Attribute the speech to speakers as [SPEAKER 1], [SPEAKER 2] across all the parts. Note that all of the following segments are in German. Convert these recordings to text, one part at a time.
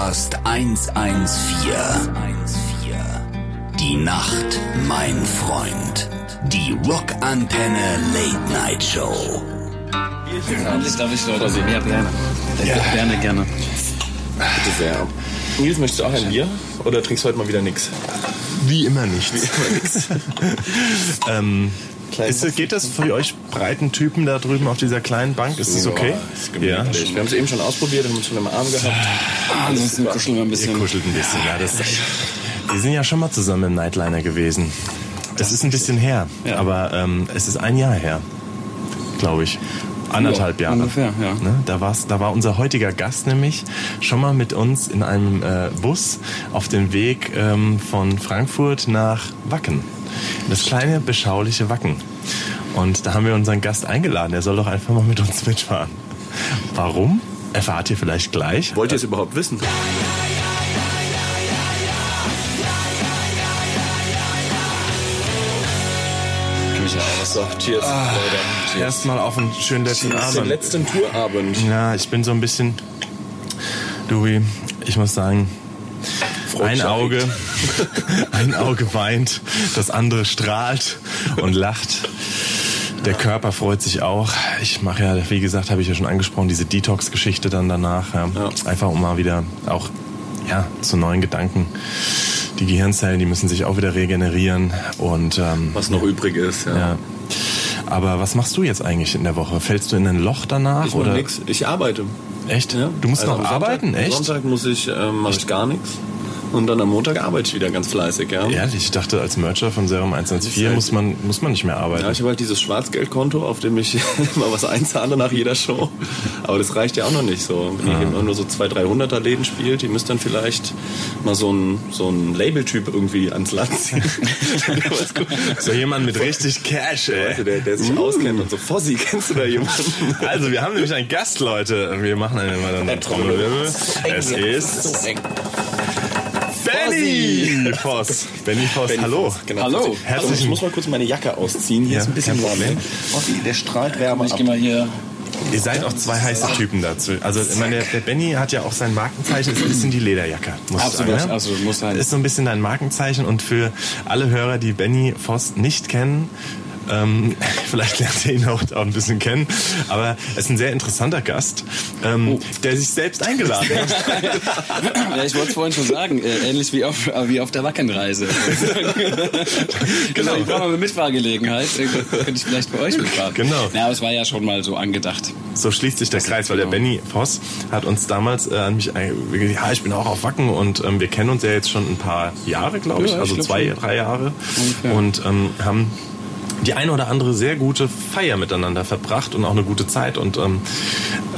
[SPEAKER 1] Podcast 114. Die Nacht, mein Freund. Die Rockantenne Late Night Show.
[SPEAKER 2] Endlich darf ich Leute sehen. Ja, gerne. Ja. Gerne, gerne.
[SPEAKER 3] Bitte sehr. Nils, möchtest du auch ein Bier? Oder trinkst du heute mal wieder nichts?
[SPEAKER 4] Wie immer nichts. ähm, ist, geht das für euch breiten Typen da drüben auf dieser kleinen Bank? Ist das okay?
[SPEAKER 3] Ja, ist ja. Wir haben es eben schon ausprobiert, haben uns schon im Arm gehabt.
[SPEAKER 2] Ah, ansonsten kuscheln wir ein bisschen.
[SPEAKER 4] Ihr kuschelt ein bisschen, ja. Das, wir sind ja schon mal zusammen im Nightliner gewesen. Das ist ein bisschen her, ja. aber ähm, es ist ein Jahr her, glaube ich. Anderthalb Jahre.
[SPEAKER 2] Ungefähr, ja.
[SPEAKER 4] Ne? Da, war's, da war unser heutiger Gast nämlich schon mal mit uns in einem äh, Bus auf dem Weg ähm, von Frankfurt nach Wacken. Das kleine, beschauliche Wacken. Und da haben wir unseren Gast eingeladen. Er soll doch einfach mal mit uns mitfahren. Warum? Erfahrt ihr vielleicht gleich.
[SPEAKER 3] Wollt ihr es überhaupt wissen? So, cheers, ah,
[SPEAKER 4] Leute. Erstmal auf einen schönen letzten cheers. Abend.
[SPEAKER 3] Den letzten Tourabend.
[SPEAKER 4] Ja, ich bin so ein bisschen, Louis, ich muss sagen, ein Auge, ein Auge weint, das andere strahlt und lacht. Der Körper freut sich auch. Ich mache ja, wie gesagt, habe ich ja schon angesprochen, diese Detox-Geschichte dann danach. Ja. Ja. Einfach um mal wieder auch ja, zu neuen Gedanken die Gehirnzellen, die müssen sich auch wieder regenerieren und ähm,
[SPEAKER 3] was noch übrig ist, ja. ja.
[SPEAKER 4] Aber was machst du jetzt eigentlich in der Woche? Fällst du in ein Loch danach?
[SPEAKER 3] Ich
[SPEAKER 4] oder?
[SPEAKER 3] nix. Ich arbeite.
[SPEAKER 4] Echt? Ja. Du musst also noch arbeiten?
[SPEAKER 3] Sonntag,
[SPEAKER 4] Echt?
[SPEAKER 3] Am Sonntag muss ich, äh, mache ich gar nichts. Und dann am Montag arbeite ich wieder ganz fleißig, ja.
[SPEAKER 4] Ehrlich, ich dachte, als Mercher von Serum 114 halt muss man, muss man nicht mehr arbeiten.
[SPEAKER 3] Ja, ich habe halt dieses Schwarzgeldkonto, auf dem ich mal was einzahle nach jeder Show. Aber das reicht ja auch noch nicht so. Wenn ihr immer nur so 200, 300er Läden spielt, die müsst dann vielleicht mal so ein, so ein Label-Typ irgendwie ans Land ziehen.
[SPEAKER 4] so jemand mit richtig Cash, ey.
[SPEAKER 3] Also der, der sich uh. auskennt und so. Fossi, kennst du da jemanden?
[SPEAKER 4] Also, wir haben nämlich einen Gast, Leute. Wir machen eine, eine Trommelwirbel. Es ist... Benny Voss. Benny Voss, Benny hallo.
[SPEAKER 3] Voss, genau. Hallo.
[SPEAKER 4] Herzlich.
[SPEAKER 3] Also ich muss mal kurz meine Jacke ausziehen. Hier ja, ist ein bisschen warm.
[SPEAKER 2] Der strahlt Wärme Ich geh mal hier
[SPEAKER 4] Ihr seid auch zwei heiße Typen dazu. Also ich meine, der, der Benny hat ja auch sein Markenzeichen, ist ein bisschen die Lederjacke. Muss
[SPEAKER 2] absolut,
[SPEAKER 4] sagen,
[SPEAKER 2] ne? absolut, muss sein.
[SPEAKER 4] Ist so ein bisschen dein Markenzeichen und für alle Hörer, die Benny Voss nicht kennen, ähm, vielleicht lernt ihr ihn auch, auch ein bisschen kennen. Aber er ist ein sehr interessanter Gast, ähm, oh. der sich selbst eingeladen hat.
[SPEAKER 2] ja, ich wollte es vorhin schon sagen, äh, ähnlich wie auf, wie auf der Wackenreise. genau, ich brauche mal eine Mitfahrgelegenheit. Könnte ich vielleicht bei euch mitfahren.
[SPEAKER 4] Genau.
[SPEAKER 2] Ja, aber es war ja schon mal so angedacht.
[SPEAKER 4] So schließt sich der Kreis, weil der Benny Voss hat uns damals äh, an mich, ja, ich bin auch auf Wacken und ähm, wir kennen uns ja jetzt schon ein paar Jahre, glaube ich, ja, also glaub zwei, drei Jahre. Okay. Und ähm, haben die eine oder andere sehr gute Feier miteinander verbracht und auch eine gute Zeit. Und ähm,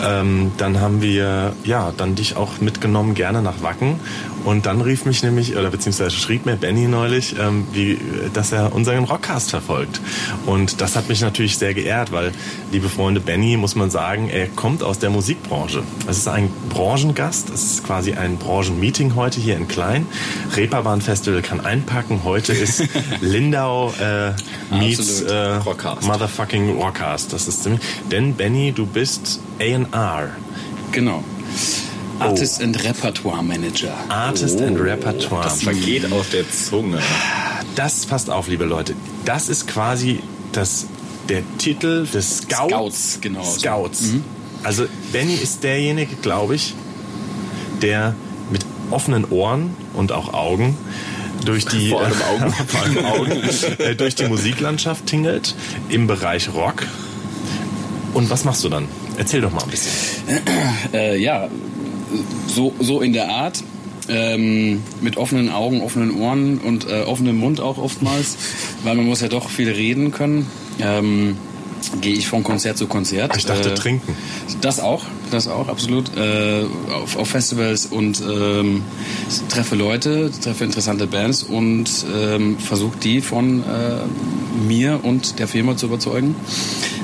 [SPEAKER 4] ähm, dann haben wir ja dann dich auch mitgenommen gerne nach Wacken. Und dann rief mich nämlich, oder beziehungsweise schrieb mir Benny neulich, ähm, wie, dass er unseren Rockcast verfolgt. Und das hat mich natürlich sehr geehrt, weil, liebe Freunde, Benny, muss man sagen, er kommt aus der Musikbranche. Es ist ein Branchengast, es ist quasi ein Branchenmeeting heute hier in Klein. Reeperbahn Festival kann einpacken. Heute ist Lindau äh, meets äh,
[SPEAKER 3] Rockcast.
[SPEAKER 4] Motherfucking Rockcast. Das ist ziemlich. Denn Benny, du bist A&R.
[SPEAKER 2] Genau. Artist oh. and Repertoire Manager.
[SPEAKER 4] Artist oh. and Repertoire.
[SPEAKER 3] Das vergeht auf der Zunge.
[SPEAKER 4] Das passt auf, liebe Leute. Das ist quasi das, der Titel des Scouts.
[SPEAKER 2] Scouts, genau.
[SPEAKER 4] Scouts. Mhm. Also Benny ist derjenige, glaube ich, der mit offenen Ohren und auch Augen durch die,
[SPEAKER 3] vor allem Augen,
[SPEAKER 4] vor allem Augen äh, durch die Musiklandschaft tingelt im Bereich Rock. Und was machst du dann? Erzähl doch mal ein bisschen.
[SPEAKER 2] Äh, ja, so, so in der Art. Ähm, mit offenen Augen, offenen Ohren und äh, offenem Mund auch oftmals, weil man muss ja doch viel reden können. Ähm, Gehe ich von Konzert zu Konzert.
[SPEAKER 4] Ich dachte äh, trinken.
[SPEAKER 2] Das auch, das auch, absolut. Äh, auf, auf, Festivals und ähm, treffe Leute, treffe interessante Bands und ähm, versuche die von äh, mir und der Firma zu überzeugen,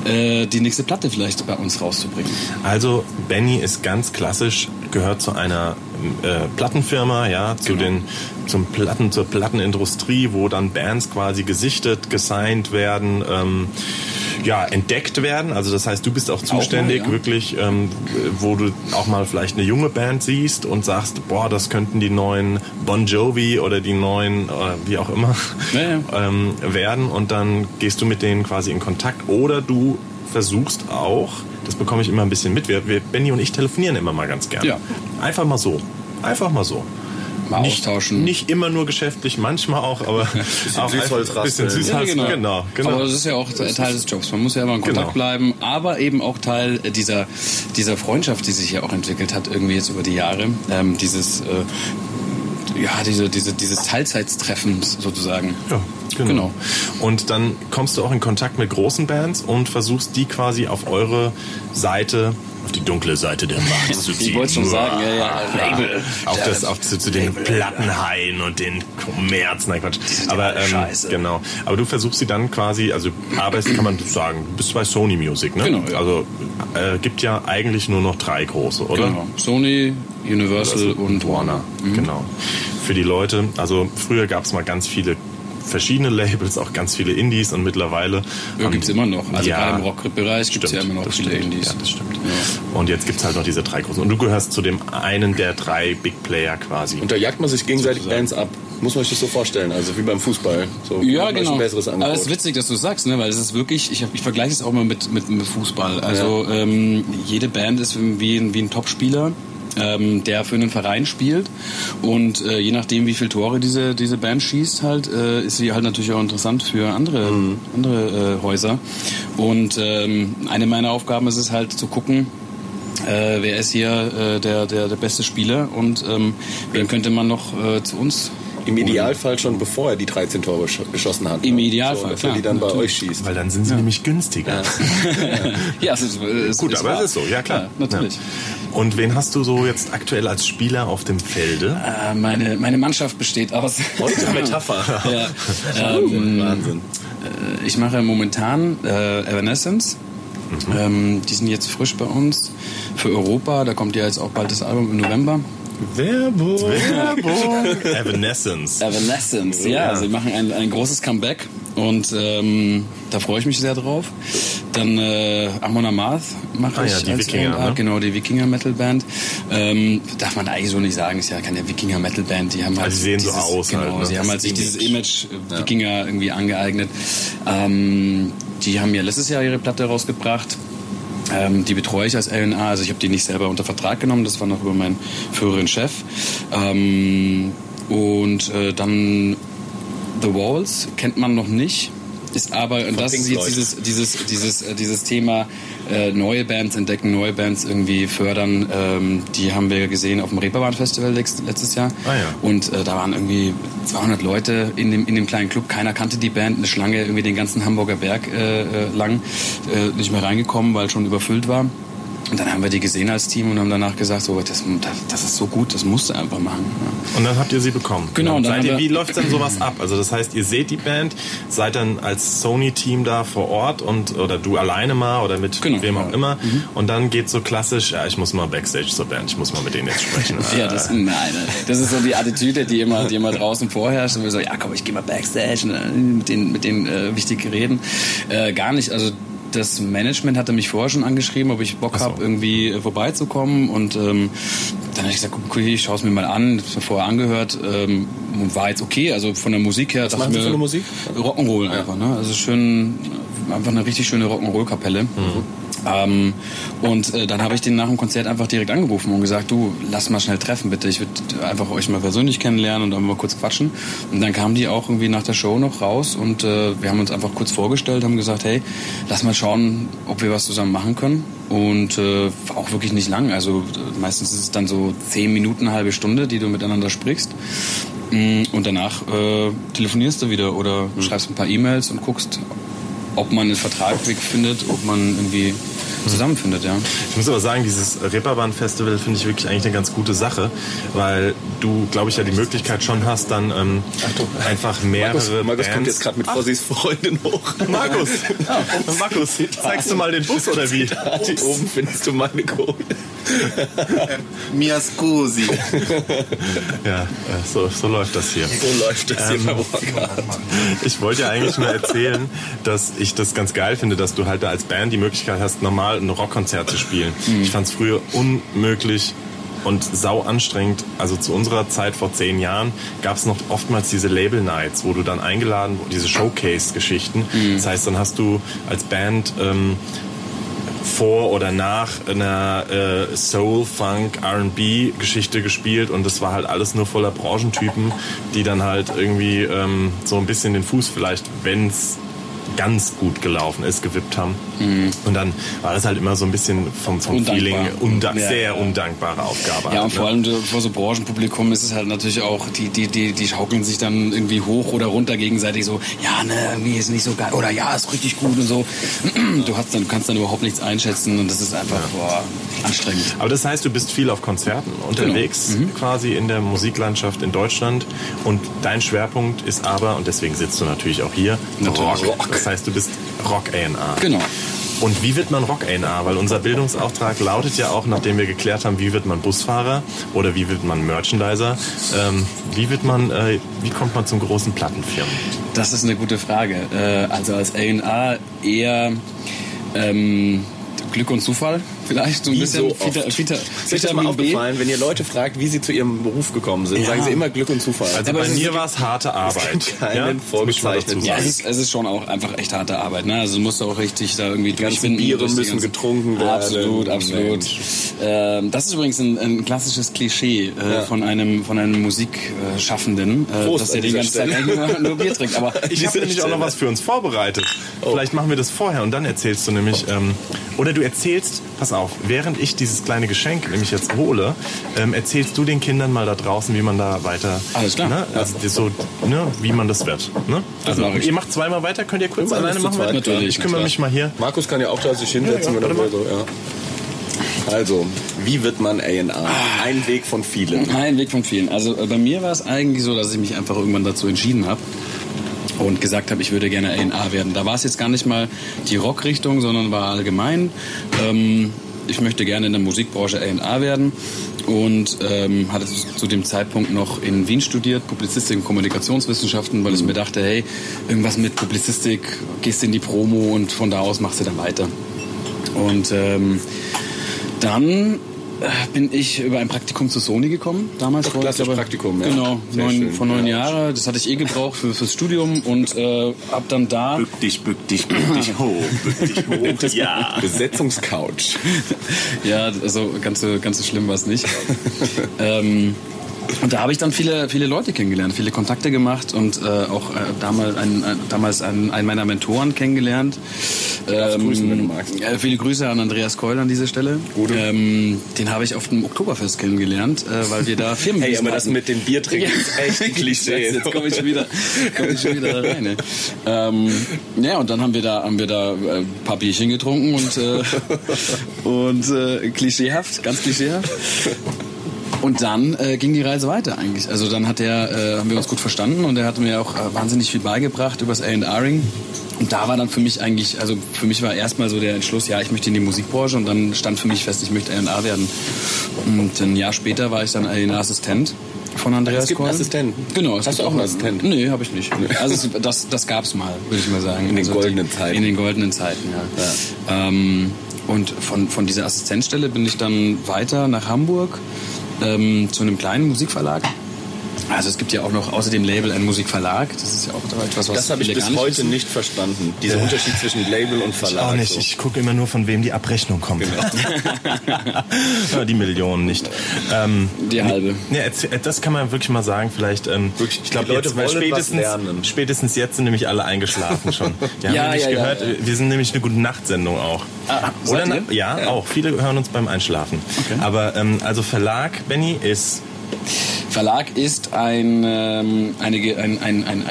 [SPEAKER 2] äh, die nächste Platte vielleicht bei uns rauszubringen.
[SPEAKER 4] Also Benny ist ganz klassisch, gehört zu einer äh, Plattenfirma, ja, zu genau. den zum Platten, zur Plattenindustrie, wo dann Bands quasi gesichtet, gesigned werden. Ähm, ja, entdeckt werden. Also das heißt, du bist auch zuständig,
[SPEAKER 2] mal, ja.
[SPEAKER 4] wirklich, ähm, wo du auch mal vielleicht eine junge Band siehst und sagst, boah, das könnten die neuen Bon Jovi oder die neuen, oder wie auch immer,
[SPEAKER 2] Ja.
[SPEAKER 4] Ähm, werden und dann gehst du mit denen quasi in Kontakt oder du versuchst auch, das bekomme ich immer ein bisschen mit, wir, wir, Benny und ich telefonieren immer mal ganz gerne.
[SPEAKER 2] Ja.
[SPEAKER 4] Einfach mal so. Einfach mal so.
[SPEAKER 2] Mal
[SPEAKER 4] nicht,
[SPEAKER 2] austauschen.
[SPEAKER 4] Nicht immer nur geschäftlich, manchmal auch, aber auch
[SPEAKER 3] Süßholz
[SPEAKER 4] ein bisschen. Süßholz,
[SPEAKER 2] Ja,
[SPEAKER 4] genau. genau,
[SPEAKER 2] Aber das ist ja auch Teil des Jobs. Man muss ja immer in Kontakt
[SPEAKER 4] Genau.
[SPEAKER 2] bleiben, aber eben auch Teil dieser, dieser Freundschaft, die sich ja auch entwickelt hat, irgendwie jetzt über die Jahre. Ähm, dieses, äh, ja, diese, diese, dieses Teilzeittreffens sozusagen.
[SPEAKER 4] Ja, genau.
[SPEAKER 2] Genau.
[SPEAKER 4] Und dann kommst du auch in Kontakt mit großen Bands und versuchst die quasi auf eure Seite, auf die dunkle Seite der Macht zu ziehen.
[SPEAKER 2] Ich wollte schon sagen, ja, ja, Label.
[SPEAKER 4] Auf das, auf zu, zu den Plattenhaien und den Kommerz, nein Quatsch. Aber ähm,
[SPEAKER 2] scheiße.
[SPEAKER 4] genau. Aber du versuchst sie dann quasi, also arbeitest, kann man sagen, du bist bei Sony Music, ne?
[SPEAKER 2] Genau, ja.
[SPEAKER 4] Also äh, gibt ja eigentlich nur noch drei große, oder?
[SPEAKER 2] Genau. Sony, Universal
[SPEAKER 4] Also
[SPEAKER 2] und
[SPEAKER 4] Warner.
[SPEAKER 2] Mhm.
[SPEAKER 4] Genau. Für die Leute, also früher gab es mal ganz viele verschiedene Labels, auch ganz viele Indies und mittlerweile
[SPEAKER 2] Ja,
[SPEAKER 4] haben-
[SPEAKER 2] gibt es immer noch. Also
[SPEAKER 4] Ja.
[SPEAKER 2] gerade im Rockbereich gibt es ja immer noch viele
[SPEAKER 4] stimmt.
[SPEAKER 2] Indies.
[SPEAKER 4] Ja, das stimmt.
[SPEAKER 2] Ja.
[SPEAKER 4] Und jetzt gibt es halt noch diese drei großen. Und du gehörst zu dem einen der drei Big Player quasi.
[SPEAKER 3] Und da jagt man sich gegenseitig
[SPEAKER 4] Sozusagen.
[SPEAKER 3] Bands ab. Muss man sich das so vorstellen, also wie beim Fußball. So
[SPEAKER 2] Ja, genau.
[SPEAKER 3] Ein besseres
[SPEAKER 2] Aber es ist witzig, dass du es sagst, ne? weil es ist wirklich, ich, hab- ich vergleiche es auch mal mit, mit, mit Fußball. Also ähm, jede Band ist wie ein, wie ein Topspieler. Ähm, der für einen Verein spielt. Und äh, je nachdem wie viele Tore diese diese Band schießt halt äh, ist sie halt natürlich auch interessant für andere andere äh, Häuser. Und ähm, eine meiner Aufgaben ist es halt zu gucken äh, wer ist hier äh, der, der der beste Spieler. Und ähm, wen könnte man noch äh, zu uns
[SPEAKER 3] Im Idealfall schon bevor er die 13 Tore sch- geschossen hat.
[SPEAKER 2] Im? Idealfall,
[SPEAKER 3] so,
[SPEAKER 2] klar,
[SPEAKER 3] die dann bei
[SPEAKER 2] natürlich.
[SPEAKER 3] euch schießt.
[SPEAKER 4] Weil dann sind sie nämlich günstiger.
[SPEAKER 2] ja, es ist, es
[SPEAKER 4] Gut,
[SPEAKER 2] ist
[SPEAKER 4] aber
[SPEAKER 2] wahr.
[SPEAKER 4] es ist so, ja klar.
[SPEAKER 2] Ja, natürlich.
[SPEAKER 4] Ja. Und wen hast du so jetzt aktuell als Spieler auf dem Felde?
[SPEAKER 2] Äh, meine, meine Mannschaft besteht aus.
[SPEAKER 3] Heute Metapher.
[SPEAKER 2] ja, ähm,
[SPEAKER 3] Wahnsinn.
[SPEAKER 2] äh, ich mache momentan äh, Evanescence.
[SPEAKER 4] Mhm.
[SPEAKER 2] Ähm, die sind jetzt frisch bei uns für Europa. Da kommt ja jetzt auch bald das Album im November.
[SPEAKER 3] Werbung.
[SPEAKER 4] Werbung. Evanescence.
[SPEAKER 2] Evanescence, ja. Sie machen ein, ein großes Comeback und ähm, da freue ich mich sehr drauf. Dann äh, Amon Amarth mache
[SPEAKER 4] Ah
[SPEAKER 2] ich
[SPEAKER 4] ja, die
[SPEAKER 2] als
[SPEAKER 4] Wikinger,
[SPEAKER 2] A&R,
[SPEAKER 4] ne?
[SPEAKER 2] genau, die Wikinger Metal Band. Ähm, darf man eigentlich so nicht sagen, ist ja keine Wikinger Metal Band. Die haben halt
[SPEAKER 4] Also sie sehen so
[SPEAKER 2] dieses,
[SPEAKER 4] aus
[SPEAKER 2] Genau,
[SPEAKER 4] halt, ne?
[SPEAKER 2] sie haben halt sich dieses
[SPEAKER 3] Image.
[SPEAKER 2] Äh, Wikinger irgendwie angeeignet. Ähm, die haben ja letztes Jahr ihre Platte rausgebracht. Ähm, die betreue ich als LNA, also ich habe die nicht selber unter Vertrag genommen, das war noch über meinen früheren Chef. Ähm, und äh, dann The Walls kennt man noch nicht, ist aber und das
[SPEAKER 3] Pink
[SPEAKER 2] ist jetzt dieses dieses dieses äh, dieses Thema äh, neue Bands entdecken, neue Bands irgendwie fördern. Ähm, die haben wir gesehen auf dem Reeperbahn Festival letztes Jahr
[SPEAKER 4] Ah ja.
[SPEAKER 2] und äh, da waren irgendwie 200 Leute in dem in dem kleinen Club. Keiner kannte die Band, eine Schlange irgendwie den ganzen Hamburger Berg äh, äh, lang äh, nicht mehr reingekommen, weil schon überfüllt war. Und dann haben wir die gesehen als Team und haben danach gesagt, so, das, das, ist so gut, das musst du einfach machen. Ja.
[SPEAKER 4] Und dann habt ihr sie bekommen.
[SPEAKER 2] Genau, und dann
[SPEAKER 4] ihr, wie läuft denn sowas ab? Also das heißt, ihr seht die Band, seid dann als Sony-Team da vor Ort und oder du alleine mal oder mit
[SPEAKER 2] Genau,
[SPEAKER 4] wem auch
[SPEAKER 2] ja.
[SPEAKER 4] immer. Und dann geht so klassisch, ja, ich muss mal Backstage zur Band, ich muss mal mit denen jetzt sprechen.
[SPEAKER 2] Ja, das, nein, das ist so die Attitüde, die immer, die immer draußen vorherrscht. Und wir so, ja komm, ich gehe mal Backstage und äh, mit denen, mit denen äh, wichtig reden. Äh, gar nicht, also das Management hatte mich vorher schon angeschrieben, ob ich Bock
[SPEAKER 4] so.
[SPEAKER 2] habe, irgendwie äh, vorbeizukommen. Und ähm, dann habe ich gesagt, okay, ich schaue es mir mal an. Mir vorher angehört. Ähm, war jetzt okay, also von der Musik her. Was
[SPEAKER 3] machen Sie für eine Musik?
[SPEAKER 2] Rock'n'Roll einfach, ne? Also schön, einfach eine richtig schöne Rock'n'Roll-Kapelle. Ähm, und äh, dann habe ich den nach dem Konzert einfach direkt angerufen und gesagt, du, lass mal schnell treffen, bitte. Ich würde einfach euch mal persönlich kennenlernen und dann mal kurz quatschen. Und dann kamen die auch irgendwie nach der Show noch raus und äh, wir haben uns einfach kurz vorgestellt, haben gesagt, hey, lass mal schauen, ob wir was zusammen machen können. Und äh, war auch wirklich nicht lang. Also äh, meistens ist es dann so zehn Minuten, eine halbe Stunde, die du miteinander sprichst. Mm, Und danach äh, telefonierst du wieder oder schreibst ein paar E-Mails und guckst, ob man einen Vertrag findet, ob man irgendwie zusammenfindet, ja.
[SPEAKER 4] Ich muss aber sagen, dieses Reeperbahn-Festival finde ich wirklich eigentlich eine ganz gute Sache, weil du, glaube ich, ja die Möglichkeit schon hast, dann ähm, einfach mehrere
[SPEAKER 3] Markus, Markus
[SPEAKER 4] Bands...
[SPEAKER 3] kommt jetzt gerade mit Fossis Freundin hoch.
[SPEAKER 4] Markus, Markus, zeigst du mal den Bus oder wie?
[SPEAKER 3] Hier oben findest du meine Kohle.
[SPEAKER 5] Mia scusi.
[SPEAKER 4] Ja, äh, so, so läuft das hier.
[SPEAKER 3] So läuft das hier Rocker.
[SPEAKER 4] Ich wollte ja eigentlich nur erzählen, dass ich ich das ganz geil finde, dass du halt da als Band die Möglichkeit hast, normal ein Rockkonzert zu spielen. Mhm. Ich fand es früher unmöglich, und sau anstrengend. Also zu unserer Zeit vor zehn Jahren gab es noch oftmals diese Label Nights, wo du dann eingeladen, diese Showcase-Geschichten. Mhm. Das heißt, dann hast du als Band ähm, vor oder nach einer äh, Soul, Funk, R&B Geschichte gespielt und das war halt alles nur voller Branchentypen, die dann halt irgendwie ähm, so ein bisschen den Fuß vielleicht, wenn's ganz gut gelaufen ist, gewippt haben. Mhm. Und dann war das halt immer so ein bisschen vom, vom Feeling unda ja, sehr ja. undankbare Aufgabe.
[SPEAKER 2] Ja, halt, und vor ne? allem vor so Branchenpublikum ist es halt natürlich auch, die, die, die, die schaukeln sich dann irgendwie hoch oder runter gegenseitig so, ja, ne, irgendwie ist nicht so geil oder ja, ist richtig gut und so. Du, hast dann, kannst dann überhaupt nichts einschätzen und das ist einfach boah, anstrengend.
[SPEAKER 4] Aber das heißt, du bist viel auf Konzerten unterwegs, genau. mhm. quasi in der Musiklandschaft in Deutschland und dein Schwerpunkt ist aber, und deswegen sitzt du natürlich auch hier, Rock. Rock. Das heißt, du bist Rock A&R.
[SPEAKER 2] Genau.
[SPEAKER 4] Und wie wird man Rock A&R? Weil unser Bildungsauftrag lautet ja auch, nachdem wir geklärt haben, wie wird man Busfahrer oder wie wird man Merchandiser, ähm, wie wird man, äh, wie kommt man zum großen Plattenfirmen?
[SPEAKER 2] Das ist eine gute Frage. Äh, also als A&R eher ähm, Glück und Zufall vielleicht so ein wie bisschen. So
[SPEAKER 3] Vita, Vita, ist euch das mal aufgefallen, wenn ihr Leute fragt, wie sie zu ihrem Beruf gekommen sind, ja. sagen sie immer Glück und Zufall.
[SPEAKER 4] Also bei mir war es harte Arbeit.
[SPEAKER 3] ja? vorgezeichnet.
[SPEAKER 2] Ja, es ist, es ist schon auch einfach echt harte Arbeit. Ne? Also du musst auch richtig da irgendwie
[SPEAKER 3] Die ganzen Biere müssen ganzen, getrunken werden.
[SPEAKER 2] Absolut, absolut. Ähm, das ist übrigens ein, ein klassisches Klischee äh, ja. von einem von einem Musikschaffenden, äh, dass er die ganze Zeit nur, nur Bier trinkt. Aber
[SPEAKER 4] ich habe nämlich auch noch was für uns vorbereitet. Oh. Vielleicht machen wir das vorher und dann erzählst du nämlich, ähm, oder du erzählst, pass auf, während ich dieses kleine Geschenk nämlich jetzt hole, ähm, erzählst du den Kindern mal da draußen, wie man da weiter,
[SPEAKER 2] Alles klar.
[SPEAKER 4] Ne, also so, ne, wie man das wird. Ne? Also mach ihr macht zweimal weiter, könnt ihr kurz alleine machen? Zweit,
[SPEAKER 2] natürlich.
[SPEAKER 4] Ich kümmere mich mal hier.
[SPEAKER 3] Markus kann ja auch da sich hinsetzen, ja, ja, wenn er so, ja. Also, wie wird man A&R? Ah. Ein Weg von vielen.
[SPEAKER 2] Ein Weg von vielen. Also äh, bei mir war es eigentlich so, dass ich mich einfach irgendwann dazu entschieden habe, und gesagt habe, ich würde gerne A&R werden. Da war es jetzt gar nicht mal die Rockrichtung, sondern war allgemein. Ähm, ich möchte gerne in der Musikbranche A&R werden und ähm, hatte zu dem Zeitpunkt noch in Wien studiert, Publizistik und Kommunikationswissenschaften, weil ich mir dachte, hey, irgendwas mit Publizistik, gehst in die Promo und von da aus machst du dann weiter. Und ähm, dann bin ich über ein Praktikum zu Sony gekommen, damals
[SPEAKER 3] vor Klassisch Praktikum,
[SPEAKER 2] ja. Genau, neun, vor neun ja. Jahren. Das hatte ich eh gebraucht für, fürs Studium und äh, hab dann da.
[SPEAKER 3] Bück dich, bück dich, bück dich hoch, bück dich hoch. ja. Besetzungscouch.
[SPEAKER 2] ja, also ganz so, ganz so schlimm war es nicht. ähm, und da habe ich dann viele, viele Leute kennengelernt, viele Kontakte gemacht und äh, auch äh, damals, einen, ein, damals einen, einen meiner Mentoren kennengelernt.
[SPEAKER 3] Ähm, grüßen, wenn du magst.
[SPEAKER 2] Äh, viele Grüße an Andreas Keul an dieser Stelle. Gute. Ähm, den habe ich auf dem Oktoberfest kennengelernt, äh, weil wir da Firmen
[SPEAKER 3] Hey, aber das mit dem Biertrinken ist echt ein Klischee.
[SPEAKER 2] Jetzt komme ich schon wieder, komm ich schon wieder da rein. Ne? Ähm, ja, und dann haben wir da, haben wir da äh, ein paar Bierchen getrunken und, äh, und äh, klischeehaft, ganz klischeehaft. Und dann äh, ging die Reise weiter eigentlich. Also dann hat er, äh, haben wir uns gut verstanden und er hat mir auch äh, wahnsinnig viel beigebracht über das A&Ring. Und da war dann für mich eigentlich, also für mich war erstmal so der Entschluss, ja, ich möchte in die Musikbranche und dann stand für mich fest, ich möchte A&R werden. Und ein Jahr später war ich dann A&R-Assistent von Andreas
[SPEAKER 3] Es gibt einen Assistenten.
[SPEAKER 2] Genau.
[SPEAKER 3] Es Hast du auch einen Assistenten?
[SPEAKER 2] Nee, habe ich nicht. Also das, das gab es mal, würde ich mal sagen.
[SPEAKER 3] In den
[SPEAKER 2] also
[SPEAKER 3] goldenen
[SPEAKER 2] die,
[SPEAKER 3] Zeiten.
[SPEAKER 2] In den goldenen Zeiten, ja. ja. Ähm, und von, von dieser Assistenzstelle bin ich dann weiter nach Hamburg ähm, zu einem kleinen Musikverlag. Also es gibt ja auch noch außer dem Label einen Musikverlag. Das ist ja auch etwas, was
[SPEAKER 3] Das habe ich bis heute wissen. nicht verstanden. Dieser äh, Unterschied zwischen Label und Verlag.
[SPEAKER 4] Ich auch nicht. So. Ich gucke immer nur, von wem die Abrechnung kommt. Genau. die Millionen nicht.
[SPEAKER 2] Ähm, die halbe.
[SPEAKER 4] Ja, das kann man wirklich mal sagen. Vielleicht. Ähm, wirklich, ich glaube, jetzt, spätestens, spätestens jetzt sind nämlich alle eingeschlafen schon. Wir haben ja, nämlich ja, gehört, ja, wir sind nämlich eine gute Nachtsendung auch.
[SPEAKER 2] Ah, Oder
[SPEAKER 4] ja, auch. Viele hören uns beim Einschlafen. Okay. Aber ähm, also Verlag, Benny, ist
[SPEAKER 2] Verlag ist ein, ähm, eine, ein, ein, ein,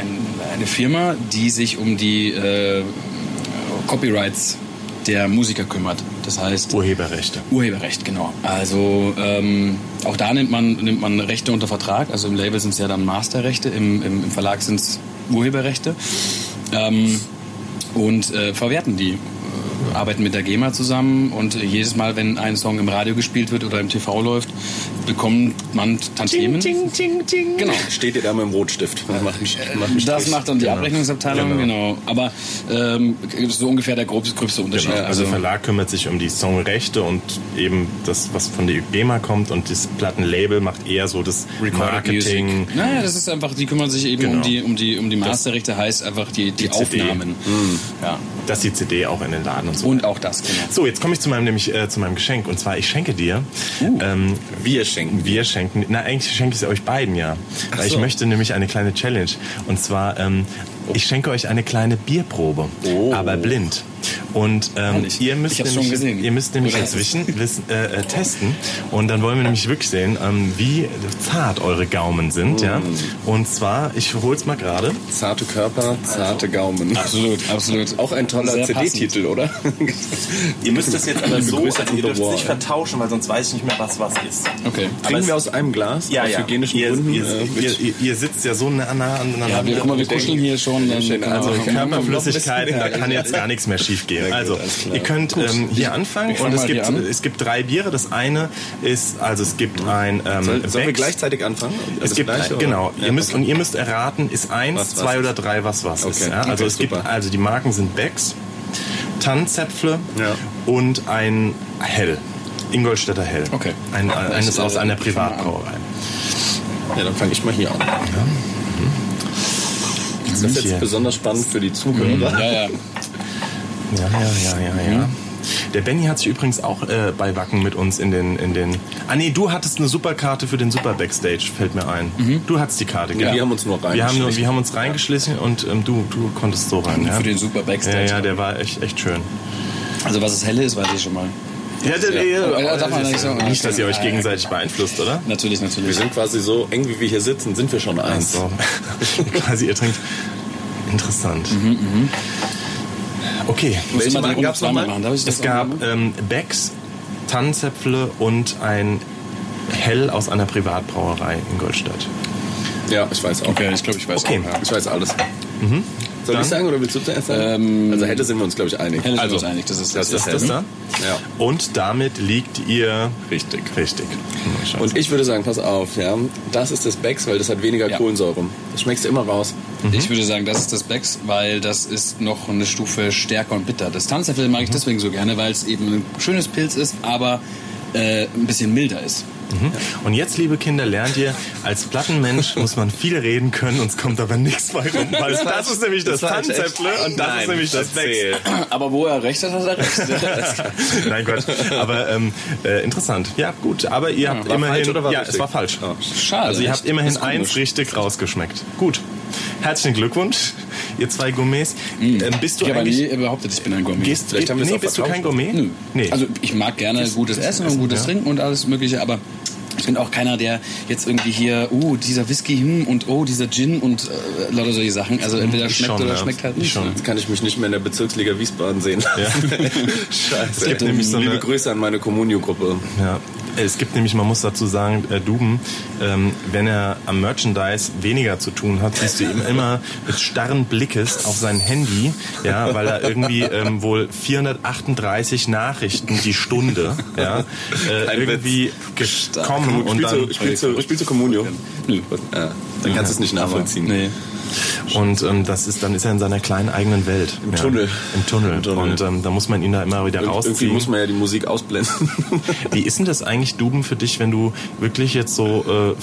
[SPEAKER 2] eine Firma, die sich um die äh, Copyrights der Musiker kümmert. Das heißt
[SPEAKER 4] Urheberrechte.
[SPEAKER 2] Urheberrecht, genau. Also ähm, auch da nimmt man nimmt man Rechte unter Vertrag. Also im Label sind es ja dann Masterrechte, im, im, im Verlag sind es Urheberrechte ähm, und äh, verwerten die arbeiten mit der GEMA zusammen und jedes Mal, wenn ein Song im Radio gespielt wird oder im TV läuft, bekommt man Tantiemen.
[SPEAKER 3] Ting, ting, ting.
[SPEAKER 2] Genau.
[SPEAKER 3] Steht ihr da mit dem Rotstift und macht einen, macht einen
[SPEAKER 2] Das macht dann die
[SPEAKER 4] Genau.
[SPEAKER 2] Abrechnungsabteilung,
[SPEAKER 4] Genau.
[SPEAKER 2] genau. Aber ähm, so ungefähr der gröbste, gröbste Unterschied.
[SPEAKER 4] Genau. Also der Verlag kümmert sich um die Songrechte und eben das, was von der GEMA kommt und das Plattenlabel macht eher so das Marketing.
[SPEAKER 2] Music. Naja, das ist einfach, die kümmern sich eben
[SPEAKER 4] Genau.
[SPEAKER 2] um die, um die, um die Masterrechte, heißt einfach die, die,
[SPEAKER 4] Die.
[SPEAKER 2] Aufnahmen. Ja.
[SPEAKER 4] Dass die CD auch in den Laden und so.
[SPEAKER 2] Und auch das, genau.
[SPEAKER 4] so, jetzt komme ich zu meinem nämlich äh, zu meinem Geschenk und zwar ich schenke dir. Ähm,
[SPEAKER 3] Wir schenken.
[SPEAKER 4] wir schenken. Na eigentlich schenke ich es euch beiden ja, weil ich
[SPEAKER 3] so.
[SPEAKER 4] möchte nämlich eine kleine Challenge und zwar ähm, ich schenke euch eine kleine Bierprobe,
[SPEAKER 3] Oh.
[SPEAKER 4] aber blind. Und ähm, ihr müsst nämlich,
[SPEAKER 2] schon gesehen.
[SPEAKER 4] ihr müsst nämlich inzwischen wissen, äh, äh, testen und dann wollen wir nämlich wirklich sehen, ähm, wie zart eure Gaumen sind, ja. Und zwar, ich hol's mal gerade.
[SPEAKER 3] Zarte Körper, zarte Gaumen.
[SPEAKER 2] Absolut, absolut.
[SPEAKER 3] Auch ein toller CD-Titel, oder?
[SPEAKER 4] Ihr müsst das jetzt aber so, also ihr dürft es nicht vertauschen, weil sonst weiß ich nicht mehr, was was ist.
[SPEAKER 2] Okay.
[SPEAKER 3] Trinken wir aus einem Glas?
[SPEAKER 4] Ja,
[SPEAKER 3] aus
[SPEAKER 4] ja.
[SPEAKER 3] hygienischen
[SPEAKER 4] ihr,
[SPEAKER 3] Gründen.
[SPEAKER 4] ihr,
[SPEAKER 3] äh,
[SPEAKER 4] ihr, ihr, ihr sitzt ja so nah, aneinander.
[SPEAKER 2] Ja, wir, guck mal, wir kuscheln hier schon. Dann,
[SPEAKER 3] schön,
[SPEAKER 2] genau.
[SPEAKER 3] also
[SPEAKER 4] Also
[SPEAKER 3] man
[SPEAKER 4] Körperflüssigkeit, da kann jetzt gar nichts mehr schief gehen. Also, ihr könnt ähm, hier anfangen und es gibt,
[SPEAKER 2] an.
[SPEAKER 4] es gibt drei Biere. Das eine ist, also es gibt ein ähm,
[SPEAKER 3] Soll, sollen wir gleichzeitig anfangen?
[SPEAKER 4] Es
[SPEAKER 3] Das
[SPEAKER 4] gibt
[SPEAKER 3] Gleiche, oder?
[SPEAKER 4] genau.
[SPEAKER 3] Ja,
[SPEAKER 4] ihr müsst
[SPEAKER 3] okay.
[SPEAKER 4] und ihr müsst erraten, ist eins,
[SPEAKER 3] Was, was
[SPEAKER 4] zwei
[SPEAKER 3] ist?
[SPEAKER 4] oder drei was was ist.
[SPEAKER 3] Okay,
[SPEAKER 4] Ja? Also
[SPEAKER 3] okay,
[SPEAKER 4] es gibt also die Marken sind Becks, Tannenzäpfle
[SPEAKER 3] Ja.
[SPEAKER 4] und ein Hell. Ingolstädter Hell.
[SPEAKER 2] Okay.
[SPEAKER 4] Ein,
[SPEAKER 2] Ja,
[SPEAKER 4] eines
[SPEAKER 2] ich,
[SPEAKER 4] aus
[SPEAKER 2] äh,
[SPEAKER 4] einer. Privatbrauerei.
[SPEAKER 3] Ja, dann fange ich mal hier an. Ist das
[SPEAKER 4] Hier.
[SPEAKER 3] jetzt besonders spannend für die Zuhörer?
[SPEAKER 2] Ja, ja.
[SPEAKER 4] Ja, ja, ja, ja, ja. Der Benny hat sich übrigens auch äh, bei Wacken mit uns in den, in den. Ah nee, du hattest eine Superkarte für den Super Backstage, fällt mir ein. Du hattest die Karte,
[SPEAKER 3] Ja,
[SPEAKER 4] gell?
[SPEAKER 3] wir haben uns nur
[SPEAKER 4] wir haben, nur,
[SPEAKER 3] reingeschlichen.
[SPEAKER 4] wir haben uns reingeschlichen und ähm, du, du konntest so rein. Ja?
[SPEAKER 2] Für den super Backstage.
[SPEAKER 4] ja, ja, der war echt, echt schön.
[SPEAKER 2] Also was es helle ist, weiß ich schon mal.
[SPEAKER 4] Ja, der,
[SPEAKER 2] Ja. Ja, darf man nicht so-
[SPEAKER 4] nicht, dass ihr euch gegenseitig beeinflusst, oder?
[SPEAKER 2] Natürlich,
[SPEAKER 3] Wir
[SPEAKER 2] natürlich.
[SPEAKER 3] sind quasi so eng, wie wir hier sitzen, sind wir schon eins.
[SPEAKER 4] So. Quasi, ihr trinkt. Interessant. Okay.
[SPEAKER 2] Muss
[SPEAKER 3] Welche Marken gab's
[SPEAKER 2] zweimal
[SPEAKER 3] nochmal?
[SPEAKER 2] machen. Darf ich das
[SPEAKER 4] Es gab ähm, Becks, Tannenzäpfle und ein Hell aus einer Privatbrauerei in Goldstadt.
[SPEAKER 3] Ja, ich weiß auch.
[SPEAKER 2] Okay, ich glaube, ich weiß
[SPEAKER 4] Okay.
[SPEAKER 2] auch. Ja.
[SPEAKER 3] Ich weiß alles. Soll
[SPEAKER 4] Dann-
[SPEAKER 3] ich sagen oder willst du zuerst sagen? also hätte sind wir uns, glaube ich, einig.
[SPEAKER 2] Helle sind
[SPEAKER 4] Also,
[SPEAKER 2] wir uns einig, das ist
[SPEAKER 3] das
[SPEAKER 2] das.
[SPEAKER 3] ist
[SPEAKER 4] Das da?
[SPEAKER 3] Ja.
[SPEAKER 4] Und damit liegt ihr
[SPEAKER 3] Richtig.
[SPEAKER 4] richtig. Oh,
[SPEAKER 3] Und ich würde sagen, pass auf, ja, das ist das Becks, weil das hat weniger
[SPEAKER 2] Ja.
[SPEAKER 3] Kohlensäure. Das schmeckst du immer raus.
[SPEAKER 2] Ich würde sagen, das ist das Becks, weil das ist noch eine Stufe stärker und bitter. Das Tanzäpfel
[SPEAKER 4] Mhm.
[SPEAKER 2] mag ich deswegen so gerne, weil es eben ein schönes Pilz ist, aber äh, ein bisschen milder ist.
[SPEAKER 4] Mhm. Und jetzt, liebe Kinder, lernt ihr, als Plattenmensch muss man viel reden können, uns kommt aber nichts bei rum. Weil das ist nämlich das,
[SPEAKER 3] Das
[SPEAKER 4] Tannenzäpfle und das
[SPEAKER 3] Nein,
[SPEAKER 4] ist nämlich das. Becks.
[SPEAKER 2] Aber wo er recht hat, hat er recht.
[SPEAKER 4] Nein, Gott. Aber ähm, äh, interessant. Ja, gut. Aber ihr habt
[SPEAKER 3] War
[SPEAKER 4] immerhin.
[SPEAKER 3] falsch oder war
[SPEAKER 4] ja,
[SPEAKER 3] richtig?
[SPEAKER 4] es war falsch.
[SPEAKER 3] Ah.
[SPEAKER 2] Schade.
[SPEAKER 4] Also ihr
[SPEAKER 2] echt.
[SPEAKER 4] habt immerhin
[SPEAKER 2] Das
[SPEAKER 4] eins richtig rausgeschmeckt. Gut. Herzlichen Glückwunsch, ihr zwei Gourmets. Ähm, bist du
[SPEAKER 2] Ich habe nie behauptet, ich bin ein Gourmet.
[SPEAKER 4] Gehst,
[SPEAKER 3] Vielleicht haben
[SPEAKER 4] nee, bist du kein. Gourmet?
[SPEAKER 2] Nö.
[SPEAKER 4] Nee.
[SPEAKER 2] Also ich mag gerne gutes Essen und gutes
[SPEAKER 4] ja.
[SPEAKER 2] Trinken und alles mögliche, aber ich bin auch keiner, der jetzt irgendwie hier, uh, dieser Whisky, hm, und oh, dieser Gin und äh, lauter solche Sachen. Also entweder
[SPEAKER 4] Ich
[SPEAKER 2] schmeckt
[SPEAKER 4] schon,
[SPEAKER 2] oder
[SPEAKER 4] ja.
[SPEAKER 2] schmeckt halt
[SPEAKER 4] Ich
[SPEAKER 2] nicht.
[SPEAKER 4] schon.
[SPEAKER 2] ne?
[SPEAKER 3] Jetzt kann ich mich nicht mehr in der Bezirksliga Wiesbaden sehen. Scheiße.
[SPEAKER 4] Es gibt nämlich so
[SPEAKER 3] Liebe
[SPEAKER 4] eine-
[SPEAKER 3] Grüße an meine Communio-Gruppe.
[SPEAKER 4] Ja, es gibt nämlich, man muss dazu sagen, äh, Duben, ähm, wenn er am Merchandise weniger zu tun hat, siehst du ihm immer mit starren Blickes auf sein Handy, ja, weil er irgendwie ähm, wohl 438 Nachrichten die Stunde, ja, äh, irgendwie gekommen und
[SPEAKER 3] Spielst
[SPEAKER 4] dann
[SPEAKER 3] du, spielst du, spielst du Communio?
[SPEAKER 2] Nö.
[SPEAKER 3] Ja, dann kannst du es nicht nachvollziehen.
[SPEAKER 2] Nee.
[SPEAKER 4] und ähm, das ist dann ist er in seiner kleinen eigenen Welt
[SPEAKER 3] Im Tunnel.
[SPEAKER 4] im Tunnel,
[SPEAKER 3] Im Tunnel.
[SPEAKER 4] und ähm, da muss man ihn da immer wieder
[SPEAKER 3] Irgendwie
[SPEAKER 4] rausziehen.
[SPEAKER 3] muss man ja die Musik ausblenden.
[SPEAKER 4] Wie ist denn das eigentlich, Duben, für dich, wenn du wirklich jetzt so äh,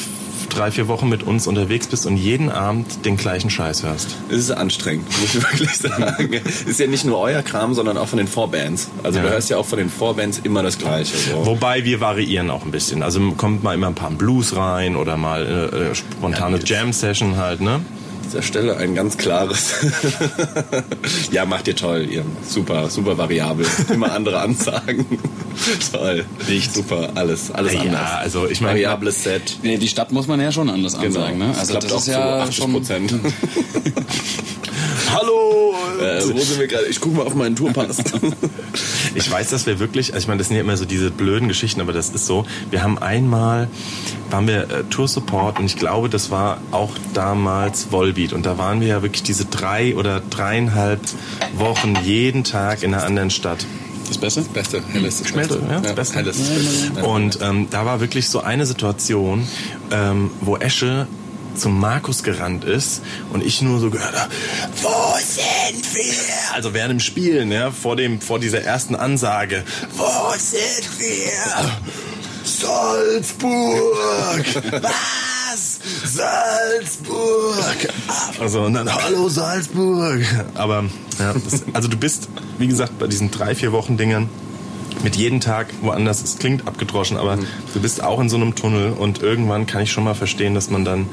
[SPEAKER 4] drei, vier Wochen mit uns unterwegs bist und jeden Abend den gleichen Scheiß hörst?
[SPEAKER 3] Es ist anstrengend, muss ich wirklich sagen. ist ja nicht nur euer Kram, sondern auch von den Vorbands. Also
[SPEAKER 4] Ja.
[SPEAKER 3] du hörst ja auch von den Vorbands immer das Gleiche. So.
[SPEAKER 4] Wobei wir variieren auch ein bisschen. Also kommt mal immer ein paar Blues rein oder mal äh, äh, spontane
[SPEAKER 3] Ja,
[SPEAKER 4] Jam-Session halt, ne?
[SPEAKER 3] Dieser Stelle ein ganz klares. ja, macht ihr toll. Ihr super, super variabel. Immer andere Ansagen. toll. Nicht super. Alles, alles
[SPEAKER 4] Ja,
[SPEAKER 3] anders.
[SPEAKER 4] also ich meine-
[SPEAKER 3] Variables Set.
[SPEAKER 2] Nee, die Stadt muss man ja schon anders
[SPEAKER 3] Genau.
[SPEAKER 2] ansagen. Ne?
[SPEAKER 3] Das
[SPEAKER 2] Also das
[SPEAKER 3] auch
[SPEAKER 2] ist ja
[SPEAKER 3] zu 80
[SPEAKER 2] schon.
[SPEAKER 3] Prozent.
[SPEAKER 4] Hallo!
[SPEAKER 3] Äh, wo sind wir gerade? Ich gucke mal auf meinen Tourpass.
[SPEAKER 4] ich weiß, dass wir wirklich, also ich meine, das sind ja immer so diese blöden Geschichten, aber das ist so. Wir haben einmal, waren wir äh, Tour Support und ich glaube, das war auch damals Volbeat und da waren wir ja wirklich diese drei oder dreieinhalb Wochen jeden Tag in einer anderen Stadt.
[SPEAKER 2] Das Beste? Das
[SPEAKER 3] Beste, Helles. Das
[SPEAKER 4] Schmelze, ja, das Beste. Helles. Und ähm, da war wirklich so eine Situation, ähm, wo Esche zum Markus gerannt ist und ich nur so gehört habe, wo sind wir? Also während dem Spielen, ja, vor, dem, vor dieser ersten Ansage, wo sind wir? Salzburg! Was? Salzburg! Also und dann, hallo Salzburg! Aber, ja, das, also du bist, wie gesagt, bei diesen drei, vier Wochen Dingern mit jedem Tag woanders. Es klingt abgedroschen, aber mhm. du bist auch in so einem Tunnel und irgendwann kann ich schon mal verstehen, dass man dann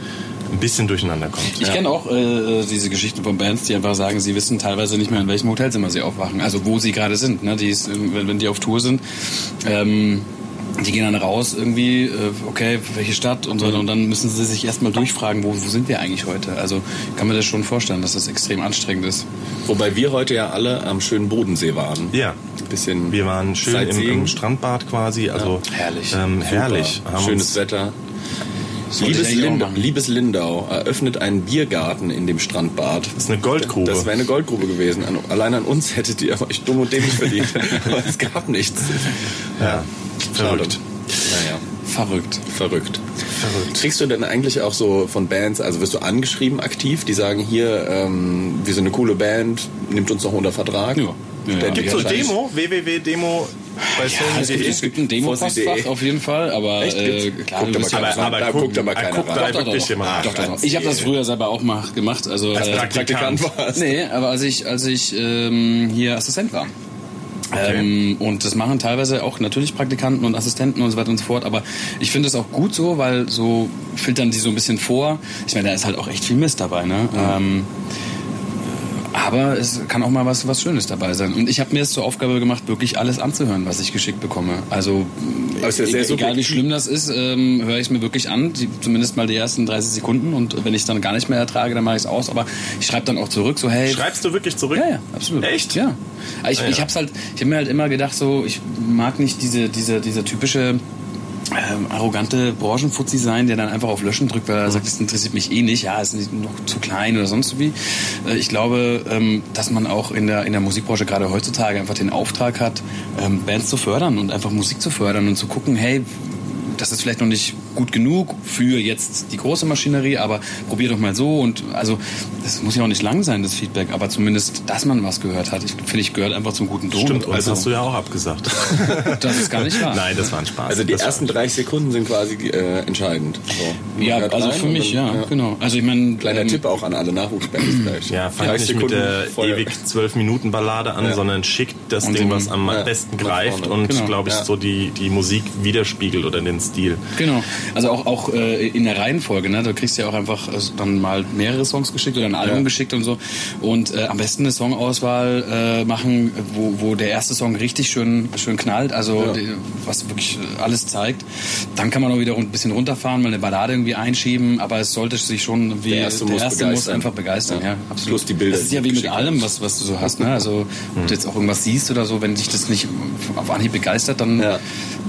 [SPEAKER 4] ein bisschen durcheinander kommt.
[SPEAKER 2] Ich ja. kenne auch äh, diese Geschichten von Bands, die einfach sagen, sie wissen teilweise nicht mehr, in welchem Hotelzimmer sie aufwachen. Also wo sie gerade sind. Ne? Die ist, wenn, wenn die auf Tour sind. Ähm, die gehen dann raus irgendwie, äh, okay, welche Stadt und so mhm. und dann müssen sie sich erstmal durchfragen, wo, wo sind wir eigentlich heute? Also kann man das schon vorstellen, dass das extrem anstrengend ist.
[SPEAKER 3] Wobei wir heute ja alle am schönen Bodensee waren.
[SPEAKER 4] Ja. Ein bisschen. Wir waren schön im, im, Strandbad quasi, also
[SPEAKER 2] ja. herrlich.
[SPEAKER 4] Ähm, herrlich.
[SPEAKER 3] Schönes Wetter. Liebes Lindau, liebes Lindau, eröffnet einen Biergarten in dem Strandbad.
[SPEAKER 4] Das ist eine Goldgrube.
[SPEAKER 3] Das wäre eine Goldgrube gewesen. Allein an uns hättet ihr euch dumm und dämlich verdient. Aber es gab nichts.
[SPEAKER 4] Ja. Verrückt.
[SPEAKER 3] Naja.
[SPEAKER 2] Verrückt.
[SPEAKER 3] Verrückt. Verrückt. Kriegst du denn eigentlich auch so von Bands, also wirst du angeschrieben aktiv, die sagen hier, ähm, wir sind eine coole Band, nimmt uns noch unter Vertrag?
[SPEAKER 2] Ja.
[SPEAKER 4] Ja, Gibt so Demo? www.demo
[SPEAKER 2] bei ja, es, gibt, es gibt ein Demo-Postfach auf jeden Fall, aber äh, klar,
[SPEAKER 3] guckt aber, aber, aber, aber guckt aber keiner guckt
[SPEAKER 2] da wirklich jemand doch, doch, doch. Ich habe das früher selber auch mal gemacht. Also,
[SPEAKER 3] Als
[SPEAKER 2] äh,
[SPEAKER 3] Praktikant warst
[SPEAKER 2] Nee, aber als ich, als ich ähm, hier Assistent war. Okay. Ähm, und das machen teilweise auch natürlich Praktikanten und Assistenten und so weiter und so fort. Aber ich finde es auch gut so, weil so filtern die so ein bisschen vor. Ich meine, da ist halt auch echt viel Mist dabei. Ne? Mhm. Ähm, aber es kann auch mal was, was Schönes dabei sein. Und ich habe mir es zur Aufgabe gemacht, wirklich alles anzuhören, was ich geschickt bekomme. Also, also e egal wie schlimm das ist, ähm, höre ich es mir wirklich an, die, zumindest mal die ersten 30 Sekunden. Und wenn ich dann gar nicht mehr ertrage, dann mache ich es aus. Aber ich schreibe dann auch zurück, so hey.
[SPEAKER 4] Schreibst du wirklich zurück?
[SPEAKER 2] Ja, ja, absolut.
[SPEAKER 4] Echt?
[SPEAKER 2] Ja. Ich, ah, ja. ich habe halt, ich habe mir halt immer gedacht, so ich mag nicht diese, diese, diese typische ähm, arrogante Branchenfuzzi sein, der dann einfach auf Löschen drückt, weil er sagt, das interessiert mich eh nicht, ja, ist nicht noch zu klein oder sonst wie. Äh, ich glaube, ähm, dass man auch in der, in der Musikbranche gerade heutzutage einfach den Auftrag hat, ähm, Bands zu fördern und einfach Musik zu fördern und zu gucken, hey, das ist vielleicht noch nicht gut genug für jetzt die große Maschinerie, aber probier doch mal so und also das muss ja auch nicht lang sein, das Feedback, aber zumindest, dass man was gehört hat. Ich finde, ich gehört einfach zum guten Ton.
[SPEAKER 4] Stimmt, also hast du ja auch abgesagt.
[SPEAKER 2] das ist gar nicht wahr.
[SPEAKER 4] Nein, das war ein Spaß.
[SPEAKER 3] Also die
[SPEAKER 4] das
[SPEAKER 3] ersten 30 Sekunden sind quasi äh, entscheidend.
[SPEAKER 2] So. Ja, also für mich, dann, ja, ja, genau. Also ich meine,
[SPEAKER 3] kleiner ähm, Tipp auch an alle Nachwuchsbands
[SPEAKER 4] vielleicht. Ja, fangt nicht mit der Feuer. ewig 12 Minuten Ballade an, ja. sondern schickt das und Ding, was am ja, besten greift und genau. glaube ich so die die Musik widerspiegelt oder den Stil.
[SPEAKER 2] Genau. Also auch, auch äh, in der Reihenfolge, ne? Du kriegst ja auch einfach äh, dann mal mehrere Songs geschickt oder ein Album ja. geschickt und so. Und äh, am besten eine Songauswahl äh, machen, wo, wo der erste Song richtig schön, schön knallt, also ja. die, was wirklich alles zeigt. Dann kann man auch wieder ein bisschen runterfahren, mal eine Ballade irgendwie einschieben, aber es sollte sich schon wie
[SPEAKER 3] der erste, der muss, erste muss,
[SPEAKER 2] einfach begeistern. Ja. ja,
[SPEAKER 3] absolut. Plus die Bilder.
[SPEAKER 2] Das ist ja wie mit allem, was, was du so hast. Ne? Also, wenn du jetzt auch irgendwas siehst oder so, wenn dich das nicht auf Anhieb begeistert, dann ja.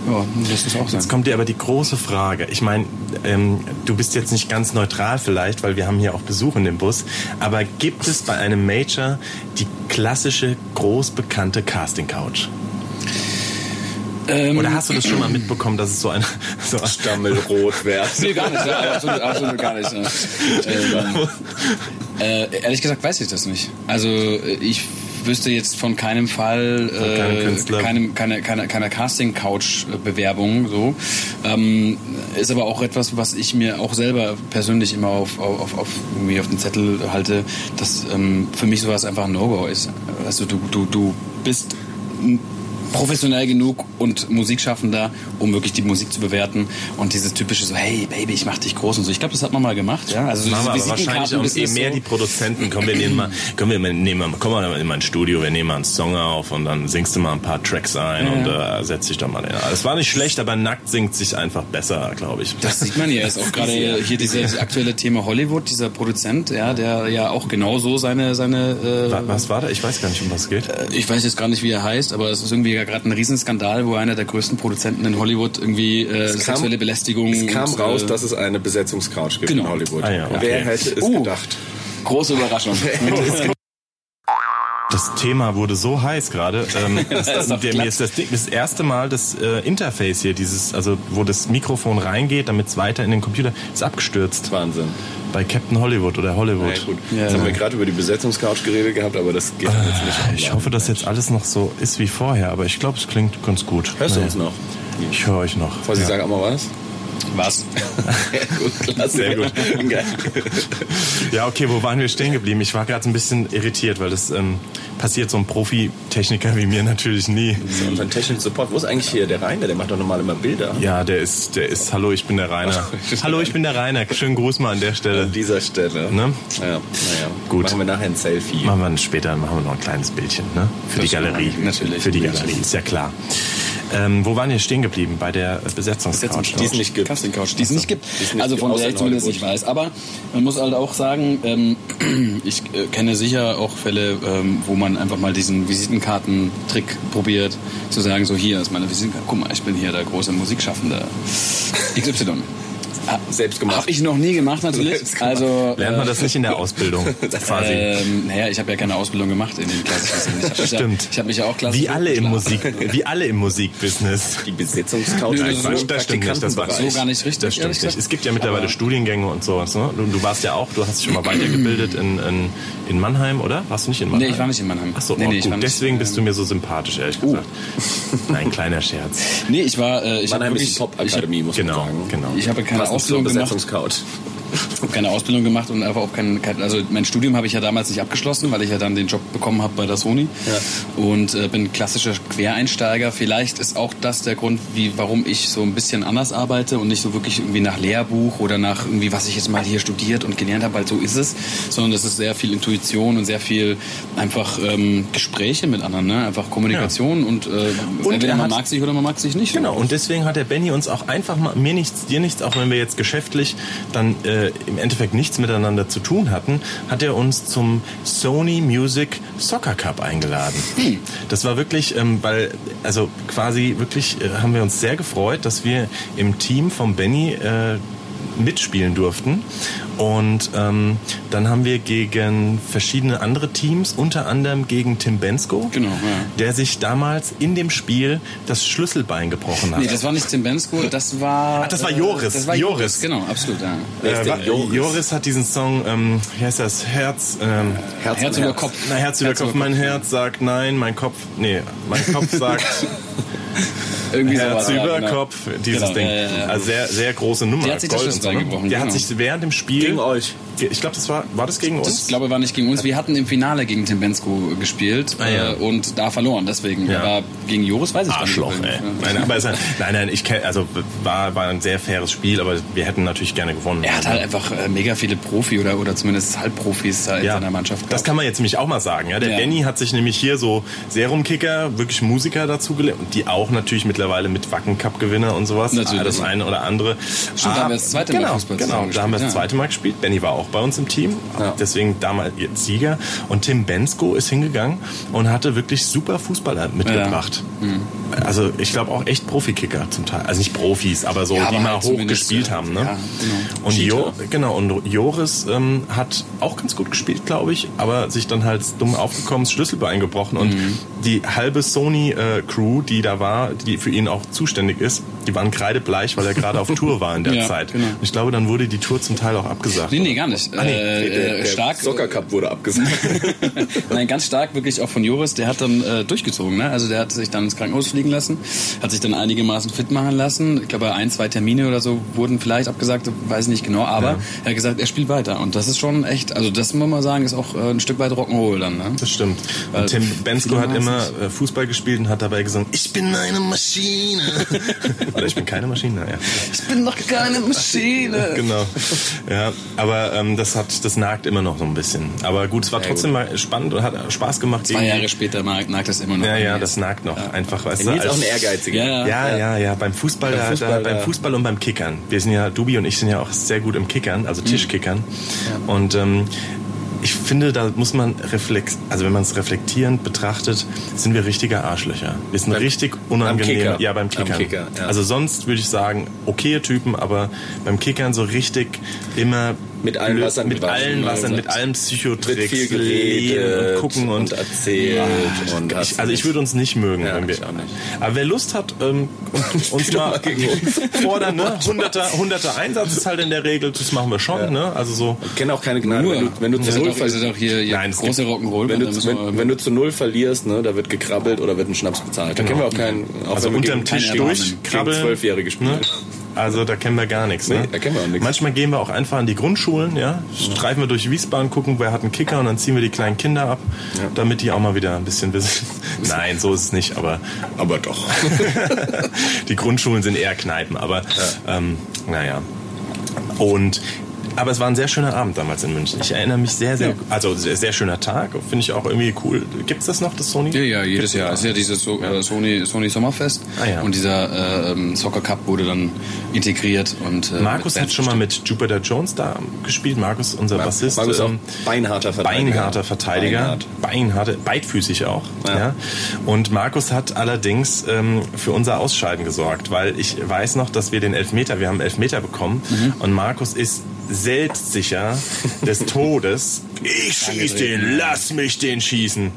[SPEAKER 2] Ja, das ist auch sein.
[SPEAKER 4] Jetzt kommt dir aber die große Frage. Ich meine, ähm, du bist jetzt nicht ganz neutral vielleicht, weil wir haben hier auch Besuch in dem Bus. Aber gibt es bei einem Major die klassische, großbekannte Casting-Couch? Ähm, Oder hast du das schon mal mitbekommen, dass es so ein
[SPEAKER 3] so Stammelrot wäre?
[SPEAKER 2] nee, gar nicht. Ja, absolut, absolut gar nicht. Ähm, äh, ehrlich gesagt weiß ich das nicht. Also ich wüsste jetzt von keinem Fall, äh, keinem, keine, keine, keiner Casting-Couch-Bewerbung so. Ähm, ist aber auch etwas, was ich mir auch selber persönlich immer auf, auf, auf, irgendwie auf den Zettel halte, dass ähm, für mich sowas einfach ein No-Go ist. Also du, du, du bist professionell genug, und Musikschaffender, um wirklich die Musik zu bewerten und dieses typische so, hey Baby, ich mach dich groß und so. Ich glaube, das hat man mal gemacht, ja. Also
[SPEAKER 4] wir aber wahrscheinlich auch eh mehr so. die Produzenten. Kommen wir nehmen mal, kommen wir nehmen mal, komm mal in mein Studio, wir nehmen mal einen Song auf und dann singst du mal ein paar Tracks ein ja. und äh, setz dich doch mal. Ja. Es war nicht schlecht, aber nackt singt sich einfach besser, glaube ich.
[SPEAKER 2] Das sieht man ja. Ist auch gerade hier dieses aktuelle Thema Hollywood, dieser Produzent, ja, der ja auch genauso seine seine.
[SPEAKER 4] Äh, was war da? Ich weiß gar nicht, um was es geht. Äh,
[SPEAKER 2] ich weiß jetzt gar nicht, wie er heißt, aber es ist irgendwie gerade ein Riesenskandal, wo einer der größten Produzenten in Hollywood irgendwie äh, kam, sexuelle Belästigung.
[SPEAKER 3] Es kam und, raus, äh, dass es eine Besetzungscouch gibt genau. in Hollywood. Ah, ja, okay. Wer hätte es uh, gedacht?
[SPEAKER 2] Große Überraschung.
[SPEAKER 4] Das Thema wurde so heiß gerade. Ähm, der, mir ist das, das erste Mal das äh, Interface hier, dieses, also wo das Mikrofon reingeht, damit es weiter in den Computer, ist abgestürzt.
[SPEAKER 3] Wahnsinn.
[SPEAKER 4] Bei Captain Hollywood oder Hollywood.
[SPEAKER 3] Ja, gut. Ja, jetzt ja. haben wir gerade über die Besetzungscouch geredet gehabt, aber das geht
[SPEAKER 4] äh, jetzt nicht. Ich hoffe, dass jetzt alles noch so ist wie vorher, aber ich glaube, es klingt ganz gut.
[SPEAKER 3] Hörst du uns noch?
[SPEAKER 4] Ich höre euch noch.
[SPEAKER 3] Vorsicht, ja. sag auch mal was.
[SPEAKER 2] Was?
[SPEAKER 3] ja, gut, klasse.
[SPEAKER 4] Sehr gut. ja, okay, wo waren wir stehen geblieben? Ich war gerade ein bisschen irritiert, weil das ähm, passiert so ein Profi-Techniker wie mir natürlich nie.
[SPEAKER 3] So, unseren technischen Support. Wo ist eigentlich hier der Rainer? Der macht doch normal immer Bilder.
[SPEAKER 4] Ja, der ist, der ist, hallo, ich bin der Rainer. hallo, ich bin der Rainer. Schönen Gruß mal an der Stelle.
[SPEAKER 3] An dieser Stelle.
[SPEAKER 4] Ne?
[SPEAKER 3] Ja, naja. Gut. Machen wir nachher ein Selfie.
[SPEAKER 4] Machen wir später, machen wir noch ein kleines Bildchen, ne? Für das die Galerie.
[SPEAKER 2] Natürlich.
[SPEAKER 4] Für die Galerie, ist ja klar. Ähm, wo waren wir stehen geblieben? Bei der Besetzungscouch?
[SPEAKER 2] Die es nicht gibt. Casting Couch, die es nicht gibt. Nicht also von der ich zumindest nicht weiß. Aber man muss halt auch sagen, ähm, ich äh, kenne sicher auch Fälle, ähm, wo man einfach mal diesen Visitenkartentrick probiert, zu sagen, so hier ist meine Visitenkarte, guck mal, ich bin hier der große Musikschaffende XY.
[SPEAKER 3] Selbst gemacht.
[SPEAKER 2] Habe ich noch nie gemacht natürlich. Also
[SPEAKER 4] lernt man das nicht in der Ausbildung
[SPEAKER 2] quasi. Ähm, naja, ich habe ja keine Ausbildung gemacht in den klassischen. Ich hab
[SPEAKER 4] Stimmt.
[SPEAKER 2] Ja, ich habe mich ja auch klassisch.
[SPEAKER 4] Wie alle im Musik, wie alle im Musikbusiness.
[SPEAKER 3] Die Besetzungscouch.
[SPEAKER 4] Nein, so, das stimmt nicht. Das war
[SPEAKER 2] so gar nicht richtig.
[SPEAKER 4] Das stimmt nicht. Es gibt ja mittlerweile Aber Studiengänge und sowas. Ne? Du, du, warst ja auch, du hast dich schon mal weitergebildet in, in, in Mannheim, oder? Warst du nicht in Mannheim?
[SPEAKER 2] Nee, ich war nicht in Mannheim.
[SPEAKER 4] Ach so, nee, oh, nee, gut. Deswegen bist du mir so sympathisch, ehrlich uh. gesagt. Nein, kleiner Scherz.
[SPEAKER 2] Nee, ich war. Äh, ich
[SPEAKER 3] Mannheim ist die Top-Akademie, muss
[SPEAKER 4] genau,
[SPEAKER 3] man sagen.
[SPEAKER 4] Genau.
[SPEAKER 2] Ich habe keine Ausbildung gemacht.
[SPEAKER 3] Couch.
[SPEAKER 2] Ich habe keine Ausbildung gemacht und einfach auch kein, kein, also mein Studium habe ich ja damals nicht abgeschlossen, weil ich ja dann den Job bekommen habe bei der Sony ja. und äh, bin klassischer Quereinsteiger. Vielleicht ist auch das der Grund, wie warum ich so ein bisschen anders arbeite und nicht so wirklich irgendwie nach Lehrbuch oder nach irgendwie was ich jetzt mal hier studiert und gelernt habe, weil so ist es, sondern das ist sehr viel Intuition und sehr viel einfach ähm, Gespräche mit anderen, ne? einfach Kommunikation ja. und, äh, und entweder man mag sich oder man mag sich nicht.
[SPEAKER 4] Genau und deswegen hat der Benny uns auch einfach mal mir nichts, dir nichts, auch wenn wir jetzt geschäftlich dann äh, äh, im Endeffekt nichts miteinander zu tun hatten, hat er uns zum Sony Music Soccer Cup eingeladen. Hm. Das war wirklich, ähm, weil, also quasi wirklich äh, haben wir uns sehr gefreut, dass wir im Team von Benny äh, mitspielen durften. Und ähm, dann haben wir gegen verschiedene andere Teams, unter anderem gegen Tim Bensko,
[SPEAKER 2] genau, ja.
[SPEAKER 4] der sich damals in dem Spiel das Schlüsselbein gebrochen hat.
[SPEAKER 2] Nee, das war nicht Tim Bensko, das war...
[SPEAKER 4] Ach, das war Joris.
[SPEAKER 2] Das war Joris, Joris. genau, absolut. Ja.
[SPEAKER 4] Äh, war, Joris? Joris? hat diesen Song, ähm, wie heißt das, Herz... Ähm,
[SPEAKER 2] Herz, Herz über Kopf.
[SPEAKER 4] Na, Herz, über, Herz Kopf. über Kopf. Mein Herz sagt nein, mein Kopf... Nee, mein Kopf sagt... Irgendwie Herz über genau. Kopf, dieses genau, Ding. Ja, ja, also sehr, sehr große Nummer.
[SPEAKER 2] Der hat sich Gold das so, ne? gebrochen.
[SPEAKER 4] Der genau. hat sich während dem Spiel...
[SPEAKER 3] Gegen euch.
[SPEAKER 4] Ich glaube, das war, war das gegen uns?
[SPEAKER 2] Ich glaube, war nicht gegen uns. Wir hatten im Finale gegen Tim Bensko gespielt ah, ja. äh, und da verloren. Deswegen ja. war gegen Joris, weiß ich
[SPEAKER 4] Arschloch, gar nicht. Ey. Nein, aber es, nein, nein, ich kenn, also war, war ein sehr faires Spiel, aber wir hätten natürlich gerne gewonnen.
[SPEAKER 2] Er hat halt einfach äh, mega viele Profi oder, oder zumindest Halbprofis in ja. seiner Mannschaft gehabt.
[SPEAKER 4] Das kann man jetzt nämlich auch mal sagen. Ja? Der ja. Benny hat sich nämlich hier so Serumkicker, wirklich Musiker dazu gelernt, die auch natürlich mittlerweile mit Wacken Cup Gewinner und sowas. Natürlich. Das eine oder andere.
[SPEAKER 2] Stimmt, ah, da haben wir das zweite
[SPEAKER 4] genau,
[SPEAKER 2] Mal Fußball
[SPEAKER 4] Genau, da haben wir das zweite Mal gespielt. Benny war auch bei uns im Team. Ja. Deswegen damals jetzt Sieger. Und Tim Bensko ist hingegangen und hatte wirklich super Fußballer mitgebracht. Ja. Mhm. Also ich glaube auch echt Profikicker zum Teil. Also nicht Profis, aber so, ja, die mal halt hoch gespielt haben. Ne? Ja, genau. Und, jo, genau, und Joris ähm, hat auch ganz gut gespielt, glaube ich, aber sich dann halt dumm aufgekommen, das Schlüsselbein gebrochen. Und mhm. Die halbe Sony-Crew, äh, die da war, die für ihn auch zuständig ist, die waren kreidebleich, weil er gerade auf Tour war in der ja, Zeit. Genau. Ich glaube, dann wurde die Tour zum Teil auch abgesagt.
[SPEAKER 2] Nee, nee, gar nicht. Ah, nee. Äh,
[SPEAKER 3] der, der stark. Soccer Cup wurde abgesagt.
[SPEAKER 2] Nein, ganz stark wirklich auch von Joris. Der hat dann äh, durchgezogen. Ne? Also der hat sich dann ins Krankenhaus fliegen lassen, hat sich dann einigermaßen fit machen lassen. Ich glaube, ein, zwei Termine oder so wurden vielleicht abgesagt, weiß nicht genau. Aber ja. er hat gesagt, er spielt weiter. Und das ist schon echt, also das muss man sagen, ist auch äh, ein Stück weit Rock'n'Roll dann. Ne?
[SPEAKER 4] Das stimmt. Und Tim Bensko hat immer immer äh, Fußball gespielt und hat dabei gesungen, ich bin eine Maschine. Oder ich bin keine Maschine, ja.
[SPEAKER 2] Ich bin doch keine Maschine.
[SPEAKER 4] genau. Ja, aber ähm, das hat, das nagt immer noch so ein bisschen. Aber gut, es war trotzdem mal spannend und hat Spaß gemacht.
[SPEAKER 2] Zwei Jahre später nagt das immer noch.
[SPEAKER 4] Ja, ja, das nagt noch. Ja. Einfach, weißt
[SPEAKER 3] du. Nils auch ein Ehrgeiziger.
[SPEAKER 4] Ja, ja, ja, ja. Beim Fußball, beim Fußball, da, da, beim Fußball und beim Kickern. Wir sind ja, Dubi und ich sind ja auch sehr gut im Kickern, also Tischkickern. Mhm. Ja. Und ähm, ich finde, da muss man reflex, also wenn man es reflektierend betrachtet, sind wir richtige Arschlöcher. Wir sind beim, richtig unangenehm. Beim ja, beim Kickern. Kicker, ja. Also sonst würde ich sagen, okaye Typen, aber beim Kickern so richtig immer
[SPEAKER 3] mit allen Wassern
[SPEAKER 4] mit allen Wassern, mit allem Psychotricks,
[SPEAKER 3] viel geredet
[SPEAKER 4] und gucken und,
[SPEAKER 3] und erzählt.
[SPEAKER 4] Ja, und ich, also ich würde uns nicht mögen, ja, wenn wir. Aber wer Lust hat, ähm, uns mal fordern, ne? Hunderter, Hunderter Einsatz ist halt in der Regel, das machen wir schon, ja. ne? Also so.
[SPEAKER 3] Ich kenne auch keine Gnade. Nur,
[SPEAKER 2] wenn du, wenn du zu null verlierst, auch hier, hier Nein, große Rock'n'Roll.
[SPEAKER 3] Wenn, du, wenn, wenn, du zu null verlierst, ne, da wird gekrabbelt oder wird ein Schnaps bezahlt. Da genau. kennen wir auch keinen.
[SPEAKER 4] Auch also unterm Tisch durchkrabbeln.
[SPEAKER 3] Zwölfjährige spielen. Ne?
[SPEAKER 4] Also da kennen wir gar nichts.
[SPEAKER 3] Nee,
[SPEAKER 4] ne?
[SPEAKER 3] da kennen wir auch nichts.
[SPEAKER 4] Manchmal gehen wir auch einfach an die Grundschulen, ja, streifen wir durch Wiesbaden, gucken, wer hat einen Kicker und dann ziehen wir die kleinen Kinder ab, ja. damit die auch mal wieder ein bisschen wissen. Nein, so ist es nicht, aber
[SPEAKER 3] aber doch.
[SPEAKER 4] die Grundschulen sind eher Kneipen, aber ja. ähm, naja. Und aber es war ein sehr schöner Abend damals in München. Ich erinnere mich sehr, sehr, ja. also sehr, sehr schöner Tag. Finde ich auch irgendwie cool. Gibt es das noch, das Sony?
[SPEAKER 2] Ja, ja, jedes Gibt's Jahr. Es ist ja dieses so, ja. Äh, Sony, Sony Sommerfest. Ah, ja. Und dieser äh, Soccer Cup wurde dann integriert. Und,
[SPEAKER 4] äh, Markus hat schon mal mit Jupiter Jones da gespielt. Markus, unser Mar Bassist. Markus
[SPEAKER 3] auch ähm, beinharter Verteidiger.
[SPEAKER 4] Beinharter Verteidiger. Beinhart. Beinharte, beidfüßig auch. Ja. Und Markus hat allerdings ähm, für unser Ausscheiden gesorgt, weil ich weiß noch, dass wir den Elfmeter, wir haben Elfmeter bekommen mhm. und Markus ist selbstsicher des Todes. Ich schieß den, lass mich den schießen.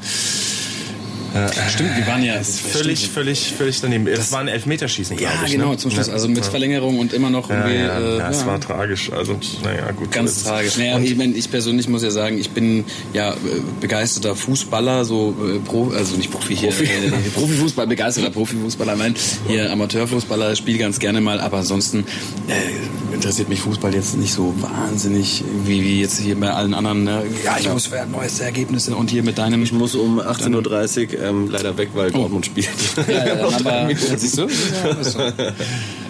[SPEAKER 2] Stimmt, wir waren ja
[SPEAKER 4] völlig, stimmt. völlig, völlig daneben. Das war ein Elfmeterschießen,
[SPEAKER 2] glaube ja, ich. Ja, genau, ne? zum Schluss. Also mit ja. Verlängerung und immer noch irgendwie.
[SPEAKER 4] Ja, ja, ja, es war tragisch. Also, naja, gut.
[SPEAKER 2] Ganz tragisch. Naja, ich, mein, ich persönlich muss ja sagen, ich bin ja äh, begeisterter Fußballer, so äh, Pro, also nicht Profi hier, Profi. Äh, Profifußball, begeisterter Profifußballer, nein, hier Amateurfußballer, spiele ganz gerne mal, aber ansonsten äh, interessiert mich Fußball jetzt nicht so wahnsinnig, wie, wie jetzt hier bei allen anderen. Ne? Ja, ich muss neueste Ergebnisse und hier mit deinem.
[SPEAKER 3] Ich muss um 18.30 Uhr ähm, leider weg, weil oh. Dortmund spielt. Ja, ja,
[SPEAKER 2] aber, siehst du? Ja,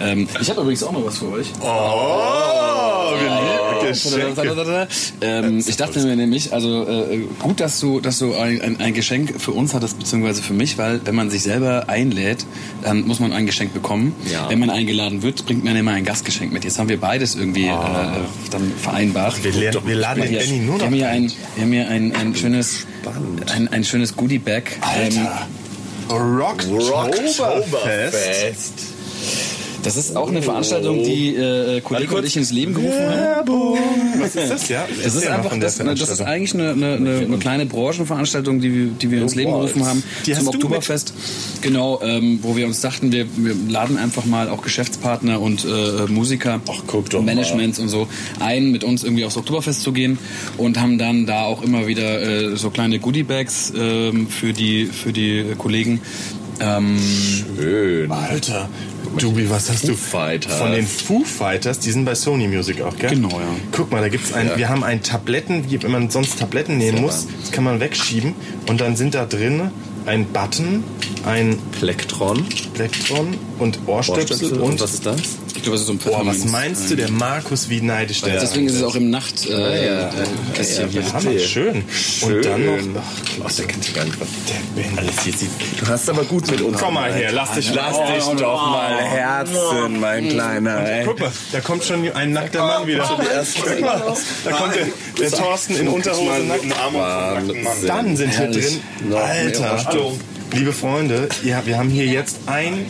[SPEAKER 2] ähm, ich habe übrigens auch noch was für euch.
[SPEAKER 4] Oh, oh
[SPEAKER 2] ähm, ich dachte mir nämlich, also äh, gut, dass du, dass du ein, ein, ein, Geschenk für uns hattest, beziehungsweise für mich, weil wenn man sich selber einlädt, dann muss man ein Geschenk bekommen. Ja. Wenn man eingeladen wird, bringt man immer ein Gastgeschenk mit. Jetzt haben wir beides irgendwie oh. äh, dann vereinbart.
[SPEAKER 4] Wir, wir, wir laden den Benny nur noch.
[SPEAKER 2] Wir haben hier ein, wir haben hier ein, ein schönes, ein, ein schönes Goodie-Bag.
[SPEAKER 4] Alter. Ähm, Rocktoberfest.
[SPEAKER 2] Das ist auch eine Veranstaltung, die äh, Kollege und ich ins Leben gerufen haben.
[SPEAKER 4] Was ist das, ja?
[SPEAKER 2] Das ist einfach, das, das ist eigentlich eine, eine, eine, kleine Branchenveranstaltung, die wir, die wir ins Leben gerufen haben
[SPEAKER 4] die
[SPEAKER 2] zum Oktoberfest. Genau, ähm, wo wir uns dachten, wir, wir laden einfach mal auch Geschäftspartner und äh, Musiker,
[SPEAKER 4] Ach,
[SPEAKER 2] Managements und so ein, mit uns irgendwie aufs Oktoberfest zu gehen und haben dann da auch immer wieder äh, so kleine Goodiebags äh, für die für die Kollegen.
[SPEAKER 4] Ähm, Schön. Alter, Dubi, was hast
[SPEAKER 3] Foo
[SPEAKER 4] du
[SPEAKER 3] Fighters.
[SPEAKER 4] von den Foo Fighters? Die sind bei Sony Music auch, gell?
[SPEAKER 2] Genau, ja.
[SPEAKER 4] Guck mal, da gibt's ein, ja. wir haben ein Tabletten, wenn man sonst Tabletten nehmen muss, das kann man wegschieben und dann sind da drin ein Button, ein
[SPEAKER 3] Plektron,
[SPEAKER 4] Plektron und Ohrstöpsel, Ohrstöpsel und,
[SPEAKER 3] und was ist das?
[SPEAKER 2] Ich glaube, es ist so ein
[SPEAKER 4] Boah, was meinst du, der Markus, wie neidisch der
[SPEAKER 2] Deswegen ist es auch im Nacht äh,
[SPEAKER 3] ja, ja,
[SPEAKER 4] ja, ja, hier. Schön.
[SPEAKER 3] Schön.
[SPEAKER 4] Und dann noch,
[SPEAKER 3] ach, klasse, kennt gar nicht was.
[SPEAKER 4] Der Ben. Alles
[SPEAKER 3] hier sieht. Du hast aber gut mit uns.
[SPEAKER 4] Komm mal her, lass dich,
[SPEAKER 3] lass oh, dich oh, doch oh, mal Herzen, mein Kleiner.
[SPEAKER 4] Guck mal, da kommt schon ein nackter Mann wieder. Guck mal, da kommt der, der Thorsten in Unterhose nackt. Dann sind hier drin, Alter, liebe Freunde, ja, wir haben hier jetzt ein...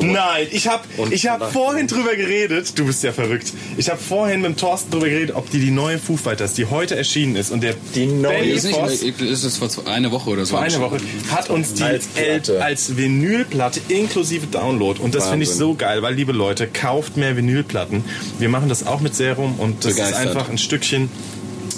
[SPEAKER 4] Nein, ich habe ich hab vorhin drüber geredet, du bist ja verrückt. Ich habe vorhin mit dem Thorsten drüber geredet, ob die die neue Foo Fighters, die heute erschienen ist und der
[SPEAKER 2] die neue ist, nicht, ist es vor einer Woche oder so.
[SPEAKER 4] Vor einer Woche hat uns die als, als Vinylplatte inklusive Download und das finde ich so geil, weil liebe Leute, kauft mehr Vinylplatten. Wir machen das auch mit Serum und das Begeistert. ist einfach ein Stückchen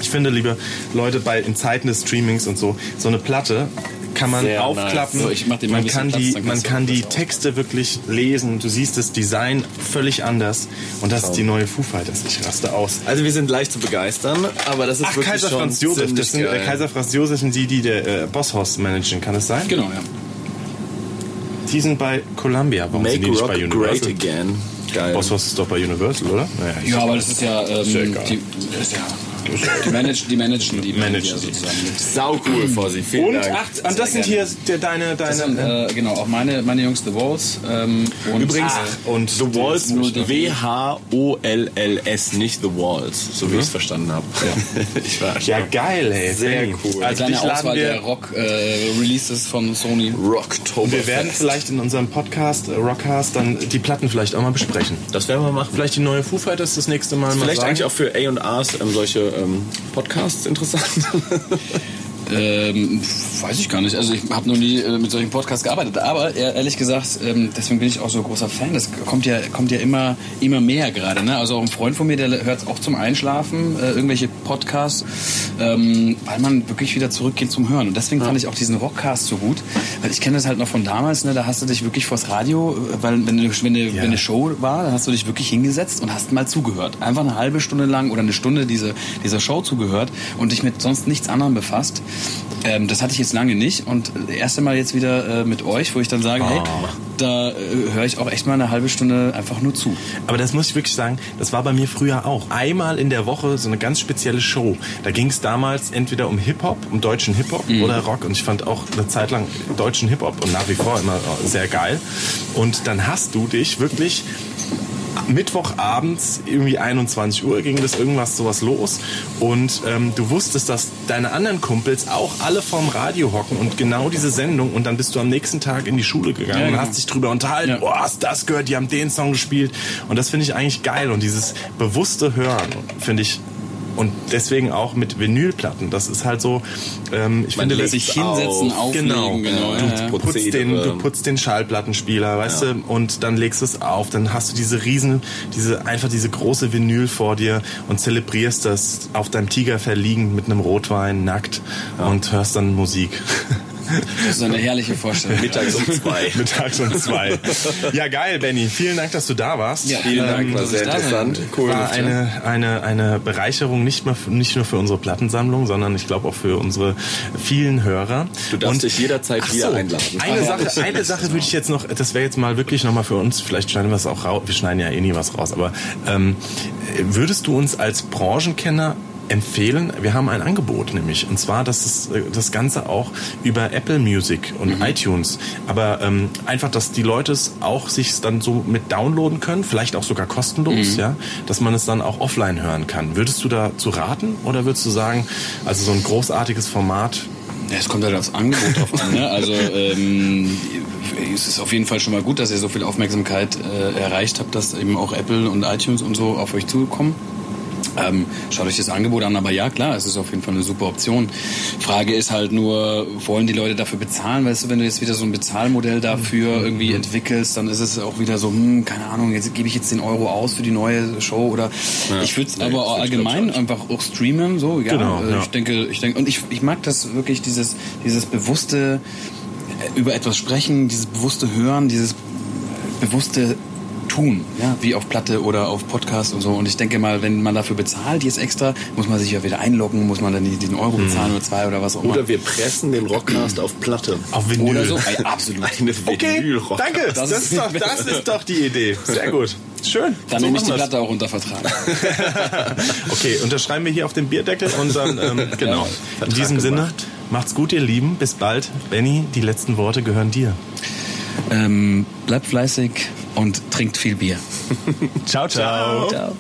[SPEAKER 4] ich finde, liebe Leute, bei in Zeiten des Streamings und so, so eine Platte kann man
[SPEAKER 3] Sehr
[SPEAKER 4] aufklappen.
[SPEAKER 2] nice. So,
[SPEAKER 4] man kann
[SPEAKER 2] Platz,
[SPEAKER 4] die, man kann die Texte wirklich lesen. Du siehst das Design völlig anders. Und das ist die neue Foo Fighters. Ich raste aus.
[SPEAKER 3] Also wir sind leicht zu begeistern, aber das ist
[SPEAKER 4] Ach,
[SPEAKER 3] wirklich
[SPEAKER 4] Kaiser
[SPEAKER 3] schon
[SPEAKER 4] Franz Josef. Das sind, äh. Kaiser Franz Josef sind die, die der äh, Bosshaus managen. Kann das sein?
[SPEAKER 2] Genau, ja.
[SPEAKER 4] Die sind bei Columbia. Warum sind
[SPEAKER 3] Make
[SPEAKER 4] die nicht
[SPEAKER 3] Rock
[SPEAKER 4] bei
[SPEAKER 3] great
[SPEAKER 4] Universal?
[SPEAKER 3] again. Geil.
[SPEAKER 4] Bosshaus ist doch bei Universal, oder? Naja,
[SPEAKER 2] Ja, aber das ist ja, ähm,
[SPEAKER 4] Ist ja egal.
[SPEAKER 2] die, das ist ja die, managen, die managen die
[SPEAKER 4] Managen
[SPEAKER 2] ja mit.
[SPEAKER 3] Sau cool, Fossi. Vielen
[SPEAKER 4] Und,
[SPEAKER 3] Dank.
[SPEAKER 4] ach, und das sind hier der, deine, deine
[SPEAKER 2] Das sind, äh, genau, auch meine, meine Jungs The Walls. Ähm, und,
[SPEAKER 3] Übrigens,
[SPEAKER 2] äh,
[SPEAKER 4] und
[SPEAKER 3] The Walls,
[SPEAKER 2] nur die-
[SPEAKER 3] W-H-O-L-L-S, nicht The Walls, so wie ich es verstanden habe. ich war
[SPEAKER 4] ja geil, ey.
[SPEAKER 3] Sehr cool.
[SPEAKER 4] Also laden
[SPEAKER 2] Auswahl der Rock-Releases von Sony.
[SPEAKER 3] Rocktober.
[SPEAKER 4] wir werden vielleicht in unserem Podcast, äh, Rockcast, dann die Platten vielleicht auch mal besprechen.
[SPEAKER 3] das werden wir machen.
[SPEAKER 4] Vielleicht die neue Foo Fighters das nächste Mal mal
[SPEAKER 3] Vielleicht
[SPEAKER 4] sagen.
[SPEAKER 3] eigentlich auch für A&Rs ähm, solche ähm, Podcasts interessant.
[SPEAKER 2] Ähm, weiß ich gar nicht. Also ich habe noch nie äh, mit solchen Podcasts gearbeitet. Aber ehr- ehrlich gesagt, ähm, deswegen bin ich auch so großer Fan. Das kommt ja, kommt ja immer, immer mehr gerade. Ne? Also auch ein Freund von mir, der hört auch zum Einschlafen äh, irgendwelche Podcasts, ähm, weil man wirklich wieder zurückgeht zum Hören. Und deswegen fand ich auch diesen Rockcast so gut, weil ich kenne das halt noch von damals. Ne? Da hast du dich wirklich vors Radio, äh, weil wenn, eine- wenn, eine, wenn eine Show war, dann hast du dich wirklich hingesetzt und hast mal zugehört. Einfach eine halbe Stunde lang oder eine Stunde diese, dieser Show zugehört und dich mit sonst nichts anderem befasst. Ähm, das hatte ich jetzt lange nicht und erste Mal jetzt wieder äh, mit euch, wo ich dann sage, hey, da äh, höre ich auch echt mal eine halbe Stunde einfach nur zu.
[SPEAKER 4] Aber das muss ich wirklich sagen, das war bei mir früher auch. Einmal in der Woche so eine ganz spezielle Show. Da ging es damals entweder um Hip-Hop, um deutschen Hip-Hop oder Rock. Und ich fand auch eine Zeit lang deutschen Hip-Hop und nach wie vor immer sehr geil. Und dann hast du dich wirklich Mittwochabends, irgendwie 21 Uhr, ging das irgendwas sowas los. Und ähm, du wusstest, dass deine anderen Kumpels auch alle vorm Radio hocken und genau diese Sendung. Und dann bist du am nächsten Tag in die Schule gegangen
[SPEAKER 2] Ja,
[SPEAKER 4] und
[SPEAKER 2] genau.
[SPEAKER 4] hast dich drüber unterhalten.
[SPEAKER 2] Ja.
[SPEAKER 4] Oh, hast das gehört? Die haben den Song gespielt. Und das finde ich eigentlich geil. Und dieses bewusste Hören finde ich. Und deswegen auch mit Vinylplatten. Das ist halt so, ähm, ich
[SPEAKER 3] Man
[SPEAKER 4] finde, das
[SPEAKER 2] Sich hinsetzen,
[SPEAKER 3] auf.
[SPEAKER 2] auflegen,
[SPEAKER 4] Genau.
[SPEAKER 2] genau.
[SPEAKER 3] Ja.
[SPEAKER 2] ja, ja.
[SPEAKER 4] Du putzt, den, du putzt den Schallplattenspieler, weißt du, und dann legst du es auf, dann hast du diese riesen, diese, einfach diese große Vinyl vor dir und zelebrierst das auf deinem Tigerfell liegend mit einem Rotwein, nackt und hörst dann Musik.
[SPEAKER 2] Das ist eine herrliche Vorstellung.
[SPEAKER 3] Mittags um zwei.
[SPEAKER 4] Mittags um zwei. Ja, geil, Benny. Vielen Dank, dass du da warst.
[SPEAKER 2] Ja,
[SPEAKER 3] Vielen Dank,
[SPEAKER 2] Ähm,
[SPEAKER 3] war sehr interessant. Cool.
[SPEAKER 4] war eine, eine, eine Bereicherung nicht, mehr, nicht nur für unsere Plattensammlung, sondern ich glaube auch für unsere vielen Hörer.
[SPEAKER 3] Du darfst
[SPEAKER 4] Und-
[SPEAKER 3] dich jederzeit
[SPEAKER 4] Ach
[SPEAKER 3] wieder
[SPEAKER 4] so,
[SPEAKER 3] einladen.
[SPEAKER 4] Eine
[SPEAKER 2] Ach,
[SPEAKER 4] Sache, eine Sache würde ich jetzt noch, das wäre jetzt mal wirklich nochmal für uns, vielleicht schneiden wir es auch raus, wir schneiden ja eh nie was raus, aber ähm, würdest du uns als Branchenkenner empfehlen, wir haben ein Angebot nämlich, und zwar, dass das, äh, das Ganze auch über Apple Music und iTunes, aber ähm, einfach, dass die Leute es auch sich dann so mit downloaden können, vielleicht auch sogar kostenlos, ja, dass man es dann auch offline hören kann. Würdest du dazu raten oder würdest du sagen, also so ein großartiges Format,
[SPEAKER 2] Ja, es kommt halt aufs Angebot drauf an. Ne? Also ähm, es ist auf jeden Fall schon mal gut, dass ihr so viel Aufmerksamkeit äh, erreicht habt, dass eben auch Apple und iTunes und so auf euch zukommen. Ähm, schaut euch das Angebot an, aber ja klar, es ist auf jeden Fall eine super Option. Frage ist halt nur, wollen die Leute dafür bezahlen? Weißt du, wenn du jetzt wieder so ein Bezahlmodell dafür irgendwie entwickelst, dann ist es auch wieder so, hm, keine Ahnung, jetzt gebe ich jetzt den Euro aus für die neue Show oder ich würde es
[SPEAKER 3] nee,
[SPEAKER 2] aber allgemein einfach auch streamen, so, ja.
[SPEAKER 4] Genau,
[SPEAKER 2] äh,
[SPEAKER 4] ja.
[SPEAKER 2] Ich denke, ich denke, und ich, ich mag das wirklich, dieses, dieses bewusste äh, über etwas sprechen, dieses bewusste Hören, dieses bewusste tun, ja, wie auf Platte oder auf Podcast und so. Und ich denke mal, wenn man dafür bezahlt jetzt extra, muss man sich ja wieder einloggen, muss man dann den Euro bezahlen oder zwei oder was auch immer.
[SPEAKER 3] Oder wir pressen den Rockcast auf Platte.
[SPEAKER 4] auf Vinyl?
[SPEAKER 2] Oder so. Ey, absolut.
[SPEAKER 3] Eine
[SPEAKER 4] Okay, danke. Das,
[SPEAKER 2] Das
[SPEAKER 4] ist doch, das ist doch die Idee. Sehr gut. Schön.
[SPEAKER 2] Dann
[SPEAKER 4] So
[SPEAKER 2] nehme ich die. Platte auch unter Vertrag.
[SPEAKER 4] Okay, unterschreiben wir hier auf den Bierdeckel und dann, ähm, genau. In diesem Sinne, macht's gut, ihr Lieben. Bis bald. Benny, die letzten Worte gehören dir.
[SPEAKER 2] Ähm, bleibt fleißig und trinkt viel Bier.
[SPEAKER 4] Ciao, ciao.
[SPEAKER 2] Ciao.